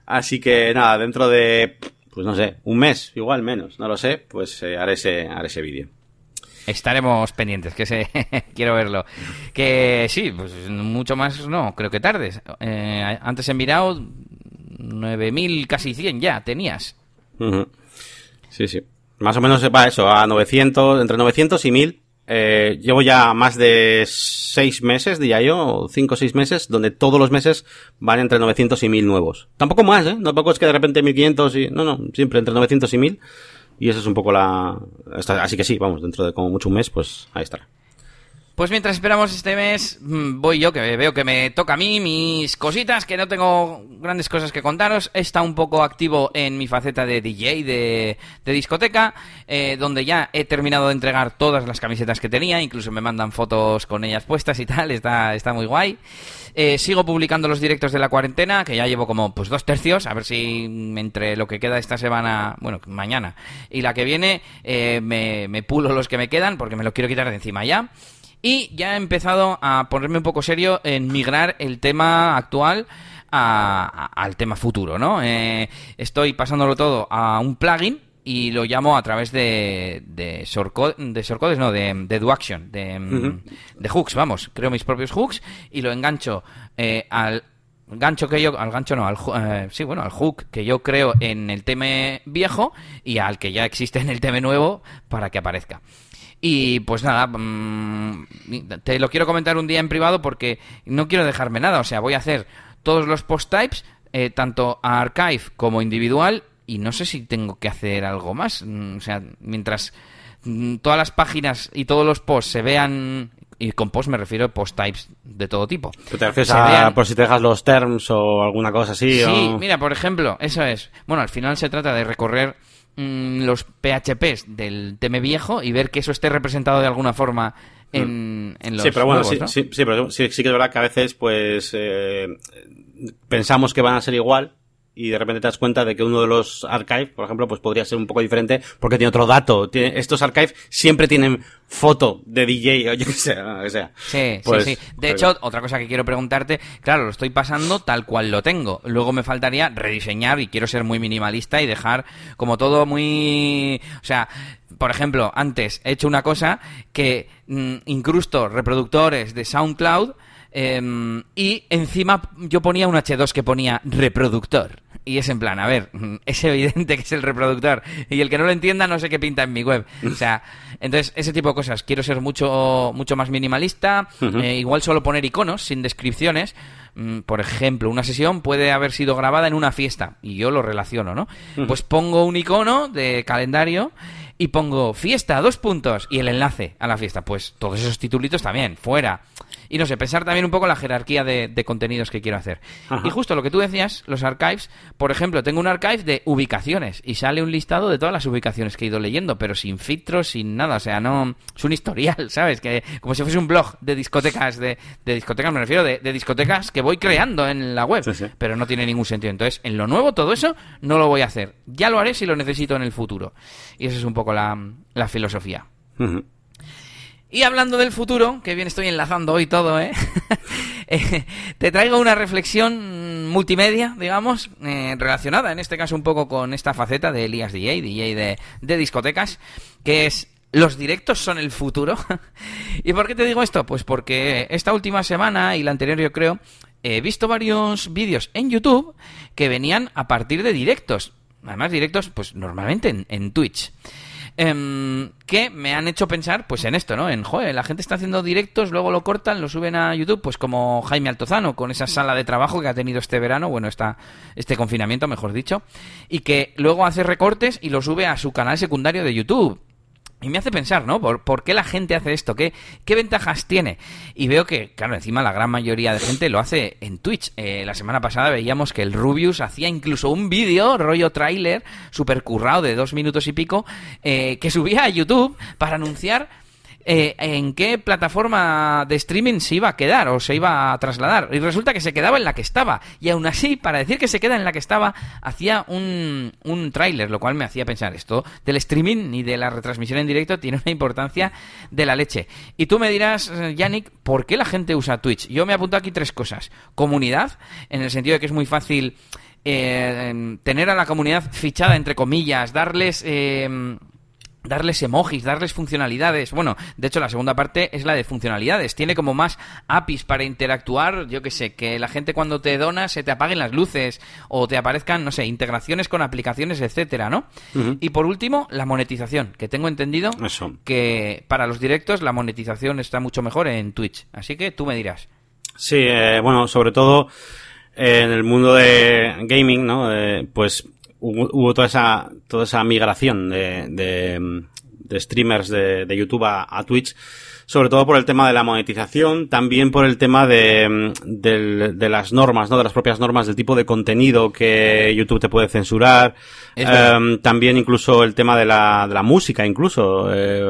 así que nada, dentro de, pues no sé, un mes, igual menos, no lo sé, pues eh, haré ese, haré ese vídeo. Estaremos pendientes, que se quiero verlo. Que sí, pues mucho más no, creo que tardes. Eh, antes he mirado 9000, casi 100 ya tenías. Sí, sí. Más o menos va eso, a 900, entre 900 y 1000. Eh, llevo ya más de seis meses, diría yo, cinco o seis meses, donde todos los meses van entre 900 y 1000 nuevos. Tampoco más, ¿eh? Tampoco es que de repente 1500 y... No, no, siempre entre 900 y 1000. Y eso es un poco la... Así que sí, vamos, dentro de como mucho un mes, pues ahí estará. Pues mientras esperamos este mes, mm, voy yo, que veo que me toca a mí mis cositas, que no tengo grandes cosas que contaros. He estado un poco activo en mi faceta de DJ, de, de discoteca, eh, donde ya he terminado de entregar todas las camisetas que tenía, incluso me mandan fotos con ellas puestas y tal, está, está muy guay. Eh, sigo publicando los directos de la cuarentena, que ya llevo como pues dos tercios, a ver si entre lo que queda esta semana, bueno, mañana y la que viene, eh, me, me pulo los que me quedan, porque me lo quiero quitar de encima ya. Y ya he empezado a ponerme un poco serio en migrar el tema actual a- a- al tema futuro, ¿no? Eh, estoy pasándolo todo a un plugin y lo llamo a través de de, shortcode- de shortcodes, no, de, de DoAction, de, de hooks, vamos, creo mis propios hooks y lo engancho eh, al gancho que yo, al gancho no, al, eh, sí, bueno, al hook que yo creo en el tema viejo y al que ya existe en el tema nuevo para que aparezca. Y pues nada, mm, te lo quiero comentar un día en privado porque no quiero dejarme nada. O sea, voy a hacer todos los post types, eh, tanto a archive como individual, y no sé si tengo que hacer algo más. Mm, O sea, mientras mm, todas las páginas y todos los posts se vean, y con post me refiero a post types de todo tipo. ¿Tú te refieres Se a vean- por si te dejas los terms o alguna cosa así? Sí, o... mira, por ejemplo, eso es. Bueno, al final se trata de recorrer mm, los PHPs del tema viejo y ver que eso esté representado de alguna forma en, en los. Sí, pero bueno, nuevos, sí, ¿no? sí, sí, pero sí, sí que es verdad que a veces, pues, eh, pensamos que van a ser igual y de repente te das cuenta de que uno de los archives, por ejemplo, pues podría ser un poco diferente porque tiene otro dato. Tiene, estos archives siempre tienen foto de DJ o yo qué sé, o sea. Sí, pues, sí, sí. De hecho, otra cosa que quiero preguntarte, claro, lo estoy pasando tal cual lo tengo. Luego me faltaría rediseñar y quiero ser muy minimalista y dejar como todo muy... O sea, por ejemplo, antes he hecho una cosa que mm, incrusto reproductores de SoundCloud em, y encima yo ponía un H2 que ponía reproductor. Y es en plan, a ver, es evidente que es el reproductor. Y el que no lo entienda no sé qué pinta en mi web. O sea, entonces ese tipo de cosas. Quiero ser mucho, mucho más minimalista. eh, igual solo poner iconos sin descripciones. Mm, Por ejemplo, una sesión puede haber sido grabada en una fiesta. Y yo lo relaciono, ¿no? Pues pongo un icono de calendario y pongo fiesta, dos puntos, y el enlace a la fiesta. Pues todos esos titulitos también, fuera. Y no sé, pensar también un poco la jerarquía de, de contenidos que quiero hacer. Ajá. Y justo lo que tú decías, los archives, por ejemplo, tengo un archive de ubicaciones y sale un listado de todas las ubicaciones que he ido leyendo, pero sin filtros, sin nada, o sea, no es un historial, ¿sabes? Que como si fuese un blog de discotecas, de, de discotecas me refiero, de, de discotecas que voy creando en la web, Sí, sí. pero no tiene ningún sentido. Entonces, en lo nuevo todo eso no lo voy a hacer. Ya lo haré si lo necesito en el futuro. Y esa es un poco la, la filosofía. Y hablando del futuro, que bien estoy enlazando hoy todo, ¿eh? Eh, te traigo una reflexión multimedia, digamos, eh, relacionada en este caso un poco con esta faceta de Elías DJ, DJ de, discotecas, que es los directos son el futuro. ¿Y por qué te digo esto? Pues porque esta última semana y la anterior yo creo, he visto varios vídeos en YouTube que venían a partir de directos. Además directos, pues normalmente en, en Twitch. Em, que me han hecho pensar pues en esto, ¿no? En, joder, la gente está haciendo directos, luego lo cortan, lo suben a YouTube, pues como Jaime Altozano, con esa sala de trabajo que ha tenido este verano, bueno, esta, este confinamiento, mejor dicho, y que luego hace recortes y lo sube a su canal secundario de YouTube. Y me hace pensar, ¿no? ¿Por, por qué la gente hace esto? ¿Qué, ¿Qué ventajas tiene? Y veo que, claro, encima la gran mayoría de gente lo hace en Twitch. Eh, la semana pasada veíamos que el Rubius hacía incluso un vídeo, rollo tráiler, super currado de dos minutos y pico, eh, que subía a YouTube para anunciar eh, en qué plataforma de streaming se iba a quedar o se iba a trasladar. Y resulta que se quedaba en la que estaba. Y aún así, para decir que se queda en la que estaba, hacía un, un tráiler, lo cual me hacía pensar esto del streaming y de la retransmisión en directo tiene una importancia de la leche. Y tú me dirás, eh, Yannick, ¿por qué la gente usa Twitch? Yo me apunto aquí tres cosas. Comunidad, en el sentido de que es muy fácil eh, tener a la comunidad fichada, entre comillas, darles... eh, darles emojis, darles funcionalidades. Bueno, de hecho la segunda parte es la de funcionalidades. Tiene como más APIs para interactuar, yo que sé, que la gente cuando te dona se te apaguen las luces o te aparezcan, no sé, integraciones con aplicaciones, etcétera, ¿no? Y por último, la monetización, que tengo entendido Eso. que para los directos la monetización está mucho mejor en Twitch. Así que tú me dirás. Sí, eh, bueno, sobre todo en el mundo de gaming, ¿no? Eh, pues hubo, hubo toda esa toda esa migración de, de, de streamers de, de YouTube a, a Twitch, sobre todo por el tema de la monetización, también por el tema de, de las normas, ¿no? De las propias normas del tipo de contenido que YouTube te puede censurar. Em, también incluso el tema de la, de la música, incluso. Eh,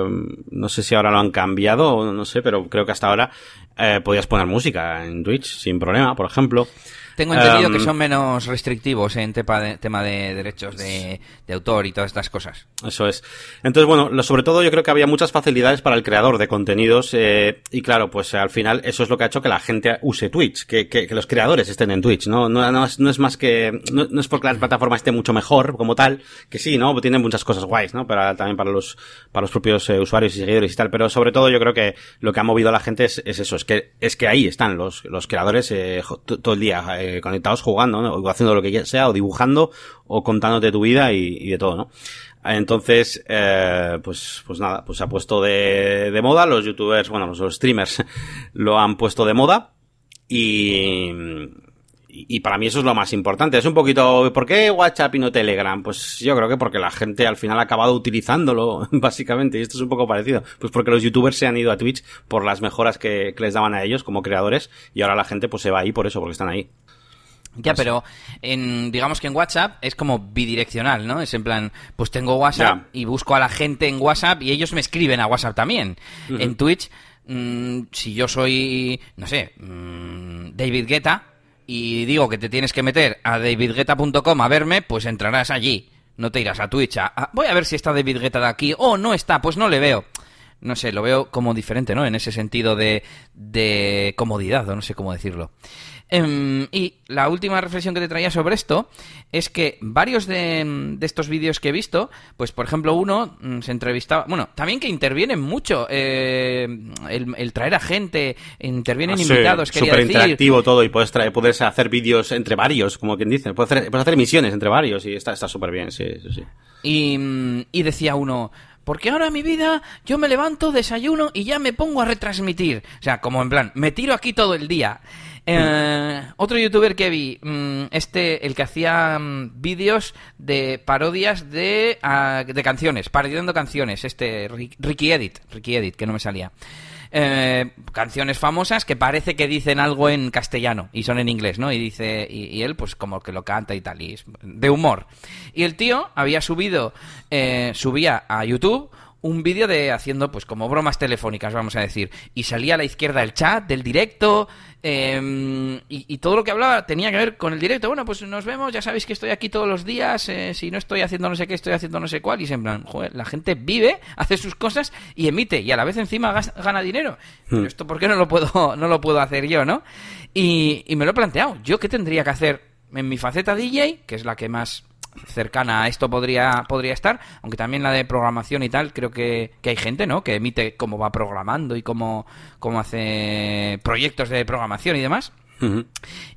no sé si ahora lo han cambiado, no sé, pero creo que hasta ahora eh, podías poner música en Twitch sin problema, por ejemplo. Tengo entendido Em, que son menos restrictivos en tepa de- tema de derechos de, de autor y todas estas cosas. Eso es. Entonces, bueno, lo, sobre todo yo creo que había muchas facilidades para el creador de contenidos eh, y claro, pues al final eso es lo que ha hecho que la gente use Twitch, que, que, que los creadores estén en Twitch, ¿no? No, no, es, no es más que... No, no es porque la plataforma esté mucho mejor como tal, que sí, ¿no? Tienen muchas cosas guays, ¿no? Para, también para los, para los propios eh, usuarios y seguidores y tal, pero sobre todo yo creo que lo que ha movido a la gente es, es eso, es que, es que ahí están los, los creadores eh, todo el día eh, conectados jugando, ¿no? O haciendo lo que sea, o dibujando, o contándote tu vida y, de todo, ¿no? Entonces, eh, pues, pues nada, pues se ha puesto de, moda, los youtubers, bueno, los streamers lo han puesto de moda y, y para mí eso es lo más importante. Es un poquito, ¿por qué WhatsApp y no Telegram? Pues yo creo que porque la gente al final ha acabado utilizándolo, básicamente, y esto es un poco parecido. Pues porque los youtubers se han ido a Twitch por las mejoras que, que les daban a ellos como creadores, y ahora la gente pues se va ahí por eso, porque están ahí. Ya, pero en, digamos que en WhatsApp es como bidireccional, ¿no? Es en plan, pues tengo WhatsApp y busco a la gente en WhatsApp y ellos me escriben a WhatsApp también. En Twitch, mm, si yo soy, no sé, mm, David Guetta y digo que te tienes que meter a davidguetta.com a verme, pues entrarás allí. No te irás a Twitch a, a- voy a ver si está David Guetta de aquí. Oh, no está, pues no le veo. no sé, lo veo como diferente, ¿no? En ese sentido de, de comodidad, o no sé cómo decirlo. Em, y la última reflexión que te traía sobre esto es que varios de, estos vídeos que he visto, pues por ejemplo uno mm, se entrevistaba, bueno, también que intervienen mucho, eh, el, traer a gente, intervienen ah, invitados, quería super interactivo todo y puedes, traer, puedes hacer vídeos entre varios, como quien dice, puedes hacer, puedes hacer misiones entre varios y está súper bien, sí, sí, sí. Y, y decía uno, porque ahora mi vida yo me levanto, desayuno y ya me pongo a retransmitir. O sea, como en plan, me tiro aquí todo el día. Eh, otro youtuber que vi, mm, este, el que hacía mm, vídeos de parodias de, ah, de canciones, parodiando canciones, este, Ricky Edit, Ricky Edit, que no me salía. Eh, canciones famosas que parece que dicen algo en castellano y son en inglés, ¿no? Y dice, y, él pues como que lo canta y tal, de humor. Y el tío había subido, eh, subía a YouTube un vídeo de haciendo pues como bromas telefónicas, vamos a decir. Y salía a la izquierda el chat del directo em, y, todo lo que hablaba tenía que ver con el directo. Bueno, pues nos vemos, ya sabéis que estoy aquí todos los días, eh, si no estoy haciendo no sé qué, estoy haciendo no sé cuál. Y se en plan, joder, la gente vive, hace sus cosas y emite y a la vez encima gana dinero. Hmm. ¿Esto por qué no lo puedo, no lo puedo hacer yo, no? Y, y me lo he planteado. ¿Yo qué tendría que hacer en mi faceta DJ, que es la que más cercana a esto podría, podría estar, aunque también la de programación y tal, creo que, que hay gente, ¿no? Que emite cómo va programando y cómo, cómo hace proyectos de programación y demás.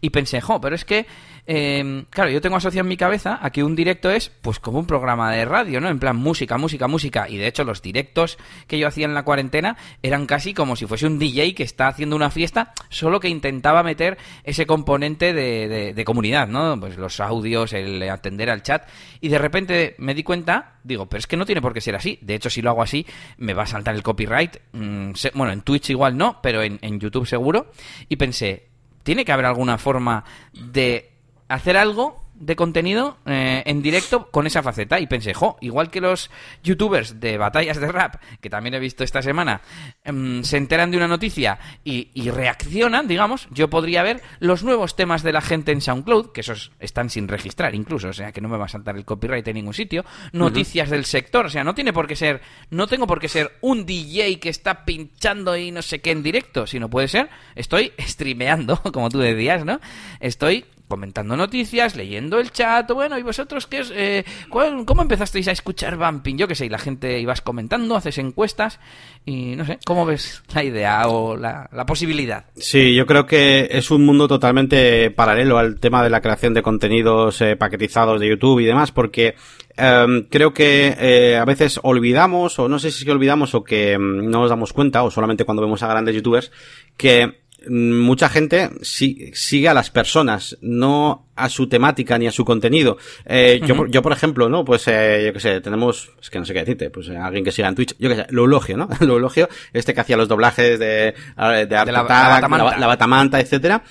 Y pensé, jo, pero es que eh, claro, yo tengo asociado en mi cabeza a que un directo es pues como un programa de radio, ¿no? En plan música, música, música. Y de hecho los directos que yo hacía en la cuarentena eran casi como si fuese un DJ que está haciendo una fiesta, solo que intentaba meter ese componente de, comunidad, ¿no? Pues los audios, el atender al chat. Y de repente me di cuenta, digo, pero es que no tiene por qué ser así. De hecho, si lo hago así, me va a saltar el copyright. Mm, bueno, en Twitch igual no, pero en YouTube seguro. Y pensé, tiene que haber alguna forma de hacer algo de contenido eh, en directo con esa faceta. Y pensé, jo, igual que los youtubers de batallas de rap, que también he visto esta semana, em, se enteran de una noticia y, reaccionan, digamos, yo podría ver los nuevos temas de la gente en SoundCloud, que esos están sin registrar incluso, o sea que no me va a saltar el copyright en ningún sitio, noticias del sector, o sea, no tiene por qué ser, no tengo por qué ser un DJ que está pinchando y no sé qué en directo, sino puede ser, estoy streameando, como tú decías, ¿no? Estoy comentando noticias, leyendo el chat, bueno, ¿y vosotros qué es, eh, cómo empezasteis a escuchar Bumping? Yo qué sé, y la gente ibas comentando, haces encuestas y no sé, ¿cómo ves la idea o la, posibilidad? Sí, yo creo que es un mundo totalmente paralelo al tema de la creación de contenidos eh, paquetizados de YouTube y demás, porque em, creo que eh, a veces olvidamos, o no sé si olvidamos o que em, no nos damos cuenta, o solamente cuando vemos a grandes youtubers, que mucha gente sigue a las personas, no a su temática ni a su contenido. Eh, yo, yo, por ejemplo, ¿no? Pues, eh, yo qué sé, tenemos, es que no sé qué decirte, pues eh, alguien que siga en Twitch, yo qué sé, lo elogio, ¿no? lo elogio, este que hacía los doblajes de, de, la, Batamanta, la, Batamanta, etcétera.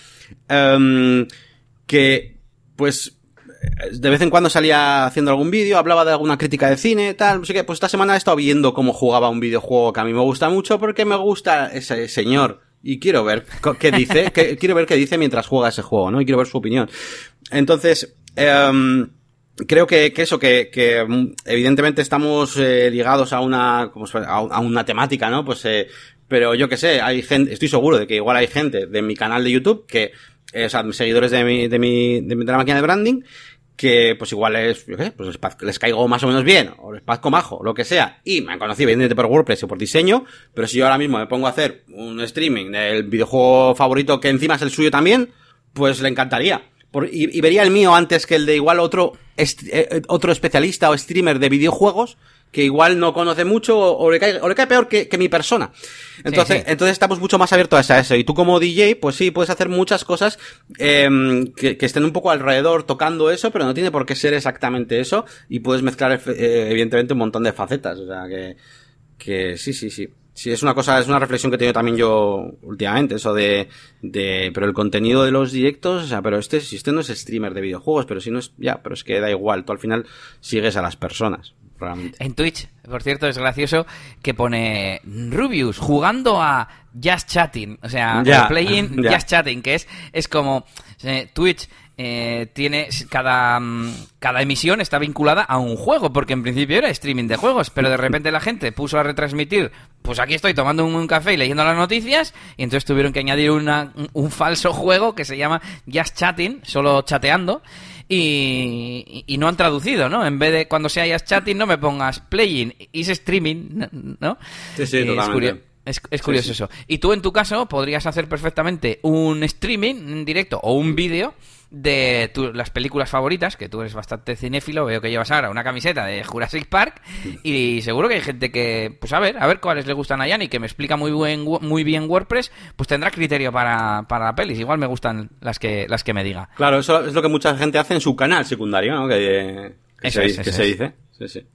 Em, que, pues, de vez en cuando salía haciendo algún vídeo, hablaba de alguna crítica de cine, tal, no sé qué. Pues esta semana he estado viendo cómo jugaba un videojuego que a mí me gusta mucho porque me gusta ese señor y quiero ver qué dice, quiero ver qué dice mientras juega ese juego, ¿no? Y quiero ver su opinión. Entonces, em, creo que, eso, que, mm, evidentemente estamos eh, ligados a una, como a, una temática, ¿no? Pues, eh, pero yo que sé, hay gente, estoy seguro de que igual hay gente de mi canal de YouTube que, eh, o sea, seguidores de mi, de mi, de la máquina de branding, que pues igual es, yo qué sé, pues les, caigo más o menos bien, o les pazco majo, lo que sea, y me han conocido evidentemente por WordPress o por diseño, pero si yo ahora mismo me pongo a hacer un streaming del videojuego favorito que encima es el suyo también, pues le encantaría. Y, vería el mío antes que el de igual otro, eh, otro especialista o streamer de videojuegos que igual no conoce mucho o, le, cae, o le cae peor que, que mi persona. Entonces, entonces estamos mucho más abiertos a eso. Y tú como DJ, pues sí, puedes hacer muchas cosas eh, que, que, estén un poco alrededor tocando eso, pero no tiene por qué ser exactamente eso. Y puedes mezclar, eh, evidentemente, un montón de facetas. O sea, que, que sí, sí, sí. Sí, es una cosa, es una reflexión que he tenido también yo últimamente, eso de, de, pero el contenido de los directos, o sea, pero este, si este no es streamer de videojuegos, pero si no es, ya, pero es que da igual, tú al final sigues a las personas. En Twitch, por cierto, es gracioso que pone Rubius jugando a Just Chatting, o sea, playing Just Chatting, que es, es como eh, Twitch eh, tiene cada, mm, cada emisión está vinculada a un juego, porque en principio era streaming de juegos, pero de repente la gente puso a retransmitir, pues aquí estoy tomando un, café y leyendo las noticias, y entonces tuvieron que añadir una, un, falso juego que se llama Just Chatting, solo chateando, y, y, no han traducido, ¿no? En vez de cuando sea Just Chatting no me pongas playing, is streaming, ¿no? Sí, sí, totalmente. Es, curioso eso. Y tú en tu caso podrías hacer perfectamente un streaming en directo o un vídeo de las películas favoritas, que tú eres bastante cinéfilo, veo que llevas ahora una camiseta de Jurassic Park y seguro que hay gente que, pues a ver, a ver cuáles le gustan a Yanni, que me explica muy, buen, muy bien WordPress, pues tendrá criterio para, para pelis. Igual me gustan las que, las que me diga. Claro, eso es lo que mucha gente hace en su canal secundario, ¿no? Que, se, dice. Sí, sí.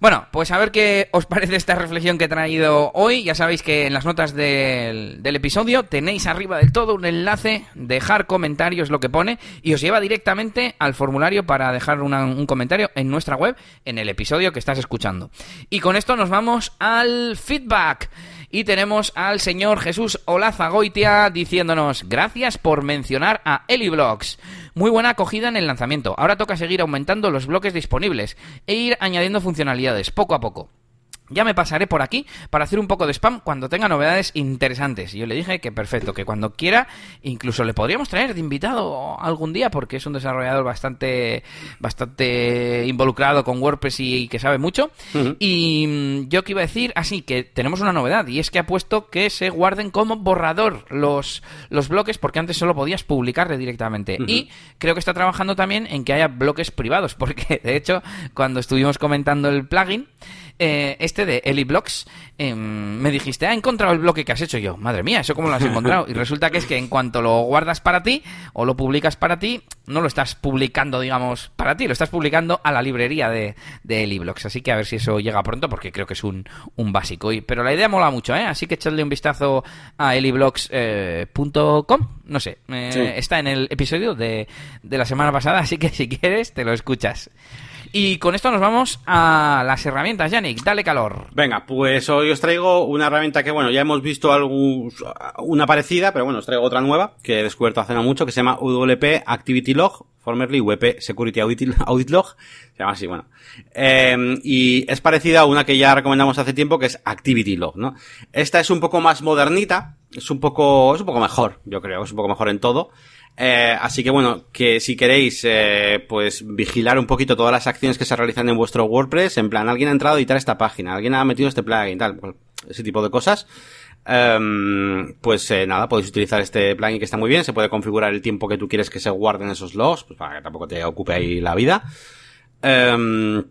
Bueno, pues a ver qué os parece esta reflexión que he traído hoy. Ya sabéis que en las notas del, episodio tenéis arriba del todo un enlace, dejar comentarios lo que pone, y os lleva directamente al formulario para dejar un comentario en nuestra web en el episodio que estás escuchando. Y con esto nos vamos al feedback. Y tenemos al señor Jesús Olaza Goitia diciéndonos gracias por mencionar a Eliblox. Muy buena acogida en el lanzamiento. Ahora toca seguir aumentando los bloques disponibles e ir añadiendo funcionalidades poco a poco. Ya me pasaré por aquí para hacer un poco de spam cuando tenga novedades interesantes. Y yo le dije que perfecto, que cuando quiera, incluso le podríamos traer de invitado algún día, porque es un desarrollador bastante, bastante involucrado con WordPress y, que sabe mucho. Y mm, yo que iba a decir, así que tenemos una novedad, y es que ha puesto que se guarden como borrador los, los bloques, porque antes solo podías publicarle directamente. Y creo que está trabajando también en que haya bloques privados, porque de hecho, cuando estuvimos comentando el plugin, eh, este de EliBlocks, eh, me dijiste, ha encontrado el bloque que has hecho yo. Madre mía, ¿eso cómo lo has encontrado? Y resulta que es que en cuanto lo guardas para ti o lo publicas para ti, no lo estás publicando, digamos, para ti, lo estás publicando a la librería de, de EliBlocks. Así que a ver si eso llega pronto, porque creo que es un, un básico. Y, pero la idea mola mucho, ¿eh? Así que echadle un vistazo a eliblocks.com. Eh, no sé, eh, está en el episodio de, de la semana pasada, así que si quieres, te lo escuchas. Y con esto nos vamos a las herramientas, Yannick. Dale calor. Venga, pues hoy os traigo una herramienta que, bueno, ya hemos visto algún, una parecida, pero bueno, os traigo otra nueva que he descubierto hace no mucho que se llama UWP Activity Log, formerly WP Security Audit, Log. Se llama así, bueno. Em, y es parecida a una que ya recomendamos hace tiempo que es Activity Log, ¿no? Esta es un poco más modernita, es un poco, es un poco mejor, yo creo, es un poco mejor en todo. Eh, así que bueno, que si queréis, eh, pues vigilar un poquito todas las acciones que se realizan en vuestro WordPress, en plan, alguien ha entrado a editar esta página, alguien ha metido este plugin, tal, pues, ese tipo de cosas. Em, pues eh, nada, podéis utilizar este plugin que está muy bien, se puede configurar el tiempo que tú quieres que se guarden esos logs, pues para que tampoco te ocupe ahí la vida. Um,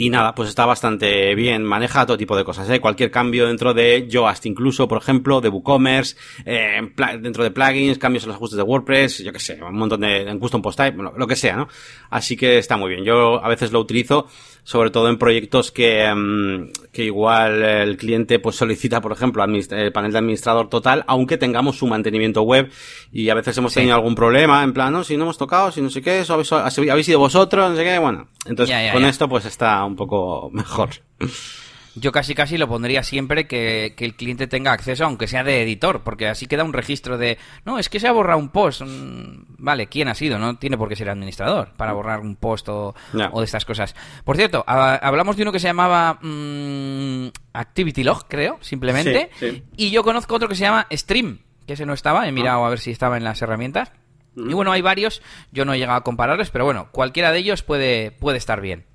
y nada, pues está bastante bien, maneja todo tipo de cosas, ¿eh? Cualquier cambio dentro de Yoast, incluso, por ejemplo, de WooCommerce, eh, dentro de plugins, cambios en los ajustes de WordPress, yo que sé, un montón de, en custom post type, lo que sea, ¿no? Así que está muy bien. Yo a veces lo utilizo sobre todo en proyectos que, em, que igual el cliente pues solicita, por ejemplo, el panel de administrador total, aunque tengamos su mantenimiento web. Y a veces hemos tenido algún problema, en plan, no, si no hemos tocado, si no sé qué, eso habéis, habéis sido vosotros, no sé qué, bueno, entonces con esto pues está un poco mejor. Yo casi casi lo pondría siempre que, el cliente tenga acceso, aunque sea de editor, porque así queda un registro de, no, es que se ha borrado un post. Mm, vale, ¿quién ha sido? No tiene por qué ser administrador para borrar un post o, de estas cosas. Por cierto, hablamos de uno que se llamaba mm, Activity Log, creo, simplemente. Y yo conozco otro que se llama Stream, que ese no estaba, he mirado ah. a ver si estaba en las herramientas. Y bueno, hay varios, yo no he llegado a compararles, pero bueno, cualquiera de ellos puede, puede estar bien.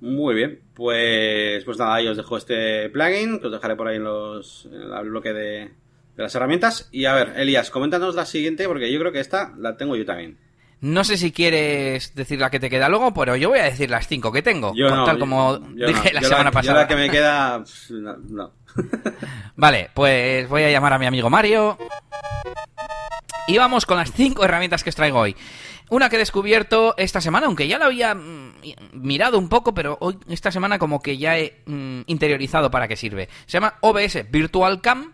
Muy bien, pues, pues nada, ahí os dejo este plugin, que os dejaré por ahí en, los, en el bloque de, las herramientas. Y a ver, Elías, coméntanos la siguiente, porque yo creo que esta la tengo yo también. No sé si quieres decir la que te queda luego, pero yo voy a decir las cinco que tengo, tal como dije la semana pasada. la que me queda, no. vale, pues voy a llamar a mi amigo Mario. Y vamos con las cinco herramientas que os traigo hoy. Una que he descubierto esta semana, aunque ya la había mm, mirado un poco, pero hoy, esta semana como que ya he mm, interiorizado para qué sirve. Se llama OBS Virtual Cam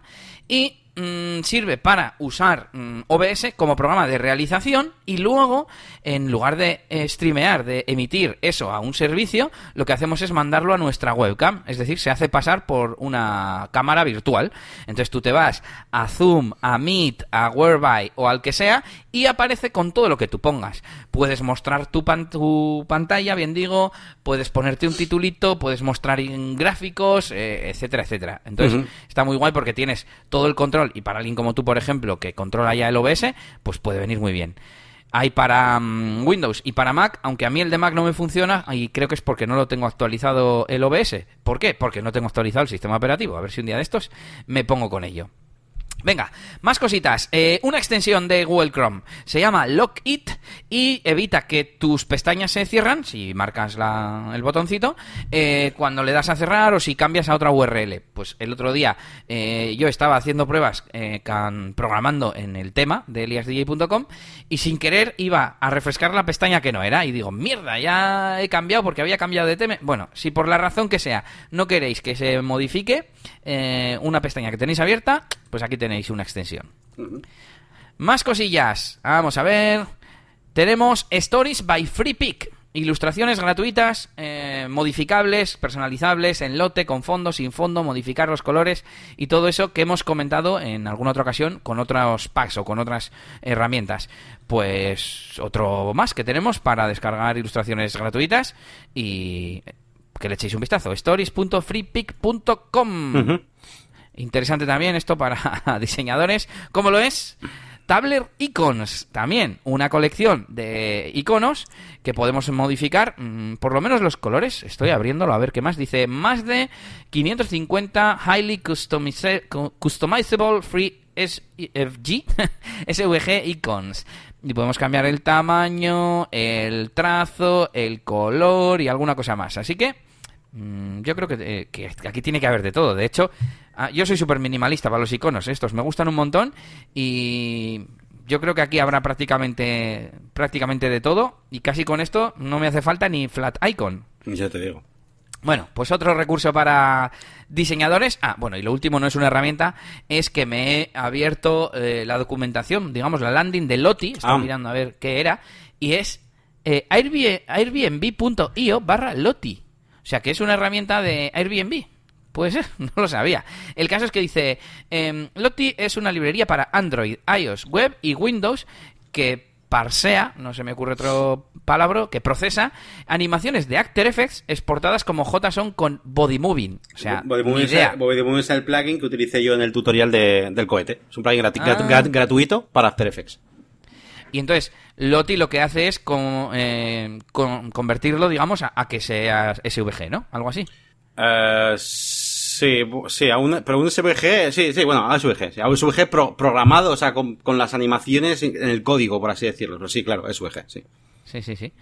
y mm, sirve para usar mm, OBS como programa de realización y luego, en lugar de eh, streamear, de emitir eso a un servicio, lo que hacemos es mandarlo a nuestra webcam. Es decir, se hace pasar por una cámara virtual. Entonces tú te vas a Zoom, a Meet, a Whereby o al que sea y aparece con todo lo que tú pongas. Puedes mostrar tu, tu pantalla, bien digo, puedes ponerte un titulito, puedes mostrar gráficos, eh, etcétera, etcétera. Entonces está muy guay porque tienes todo el control y para alguien como tú, por ejemplo, que controla ya el OBS, pues puede venir muy bien. Hay para mm, Windows y para Mac, aunque a mí el de Mac no me funciona y creo que es porque no lo tengo actualizado el OBS. ¿Por qué? Porque no tengo actualizado el sistema operativo. A ver si un día de estos me pongo con ello. Venga, más cositas. Eh, una extensión de Google Chrome se llama Lock It y evita que tus pestañas se cierran si marcas el botoncito eh, cuando le das a cerrar o si cambias a otra URL. Pues el otro día eh, yo estaba haciendo pruebas programando en el tema de eliasdj.com y sin querer iba a refrescar la pestaña que no era y digo, mierda, ya he cambiado porque había cambiado de tema. Bueno, si por la razón que sea no queréis que se modifique una pestaña que tenéis abierta, pues aquí tenéis una extensión. Más cosillas. Vamos a ver. Tenemos Stories by Free Ilustraciones gratuitas, eh, modificables, personalizables, en lote, con fondo, sin fondo, modificar los colores y todo eso que hemos comentado en alguna otra ocasión con otros packs o con otras herramientas. Pues otro más que tenemos para descargar ilustraciones gratuitas y que le echéis un vistazo. stories.freepick.com. Interesante también esto para diseñadores. ¿Cómo lo es? Tabler Icons, también una colección de iconos que podemos modificar, mm, por lo menos los colores. Estoy abriéndolo a ver qué más. Dice más de 550 highly customizable free SVG, SVG icons. Y podemos cambiar el tamaño, el trazo, el color y alguna cosa más. Así que yo creo eh, que, aquí tiene que haber de todo. De hecho, ah, yo soy súper minimalista para los iconos. Estos me gustan un montón y yo creo que aquí habrá prácticamente, prácticamente de todo. Y casi con esto no me hace falta ni flat icon. Ya te digo. Bueno, pues otro recurso para diseñadores. Ah, bueno, y lo último no es una herramienta, es que me he abierto eh, la documentación, digamos, la landing de Loti. Estaba ah. mirando a ver qué era. Y es eh, airbnb.io barra Loti. O sea, que es una herramienta de Airbnb. Puede ser, no lo sabía. El caso es que dice, eh, Lottie es una librería para Android, iOS, Web y Windows que parsea, no se me ocurre otro palabra, que procesa animaciones de After Effects exportadas como JSON con Body Moving. O sea, Body Moving, es, el plugin que utilicé yo en el tutorial del cohete. Es un plugin ah. gratuito para After Effects. Y entonces, Loti lo que hace es eh, convertirlo, digamos, a, que sea SVG, ¿no? Algo así. Eh, sí, sí, pero un SVG, sí, sí, bueno, a SVG, a SVG programado, o sea, con, con, las animaciones en el código, por así decirlo. Pero sí, claro, SVG, sí. Sí, sí, sí.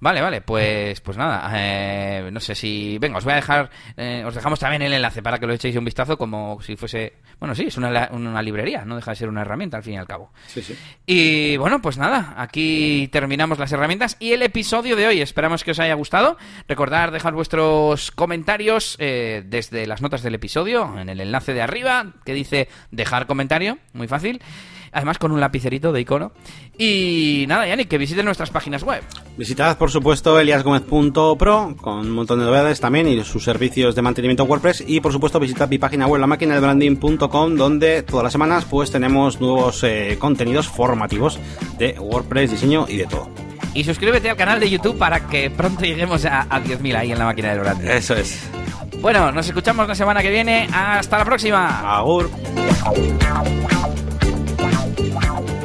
Vale, vale, pues, pues nada, eh, no sé si... Venga, os voy a dejar, eh, os dejamos también el enlace para que lo echéis un vistazo como si fuese... Bueno, sí, es una, una librería, no deja de ser una herramienta al fin y al cabo. Sí, sí. Y bueno, pues nada, aquí terminamos las herramientas y el episodio de hoy. Esperamos que os haya gustado. Recordad dejar vuestros comentarios eh, desde las notas del episodio, en el enlace de arriba que dice dejar comentario, muy fácil además con un lapicerito de icono. Y nada, Yannick, que visiten nuestras páginas web. Visitad, por supuesto, eliasgomez.pro, con un montón de novedades también y sus servicios de mantenimiento WordPress. Y, por supuesto, visitad mi página web, la máquina de branding.com, donde todas las semanas pues tenemos nuevos eh, contenidos formativos de WordPress, diseño y de todo. Y suscríbete al canal de YouTube para que pronto lleguemos a, a 10.000 ahí en la máquina de branding. Eso es. Bueno, nos escuchamos la semana que viene. Hasta la próxima. Agur. Wow.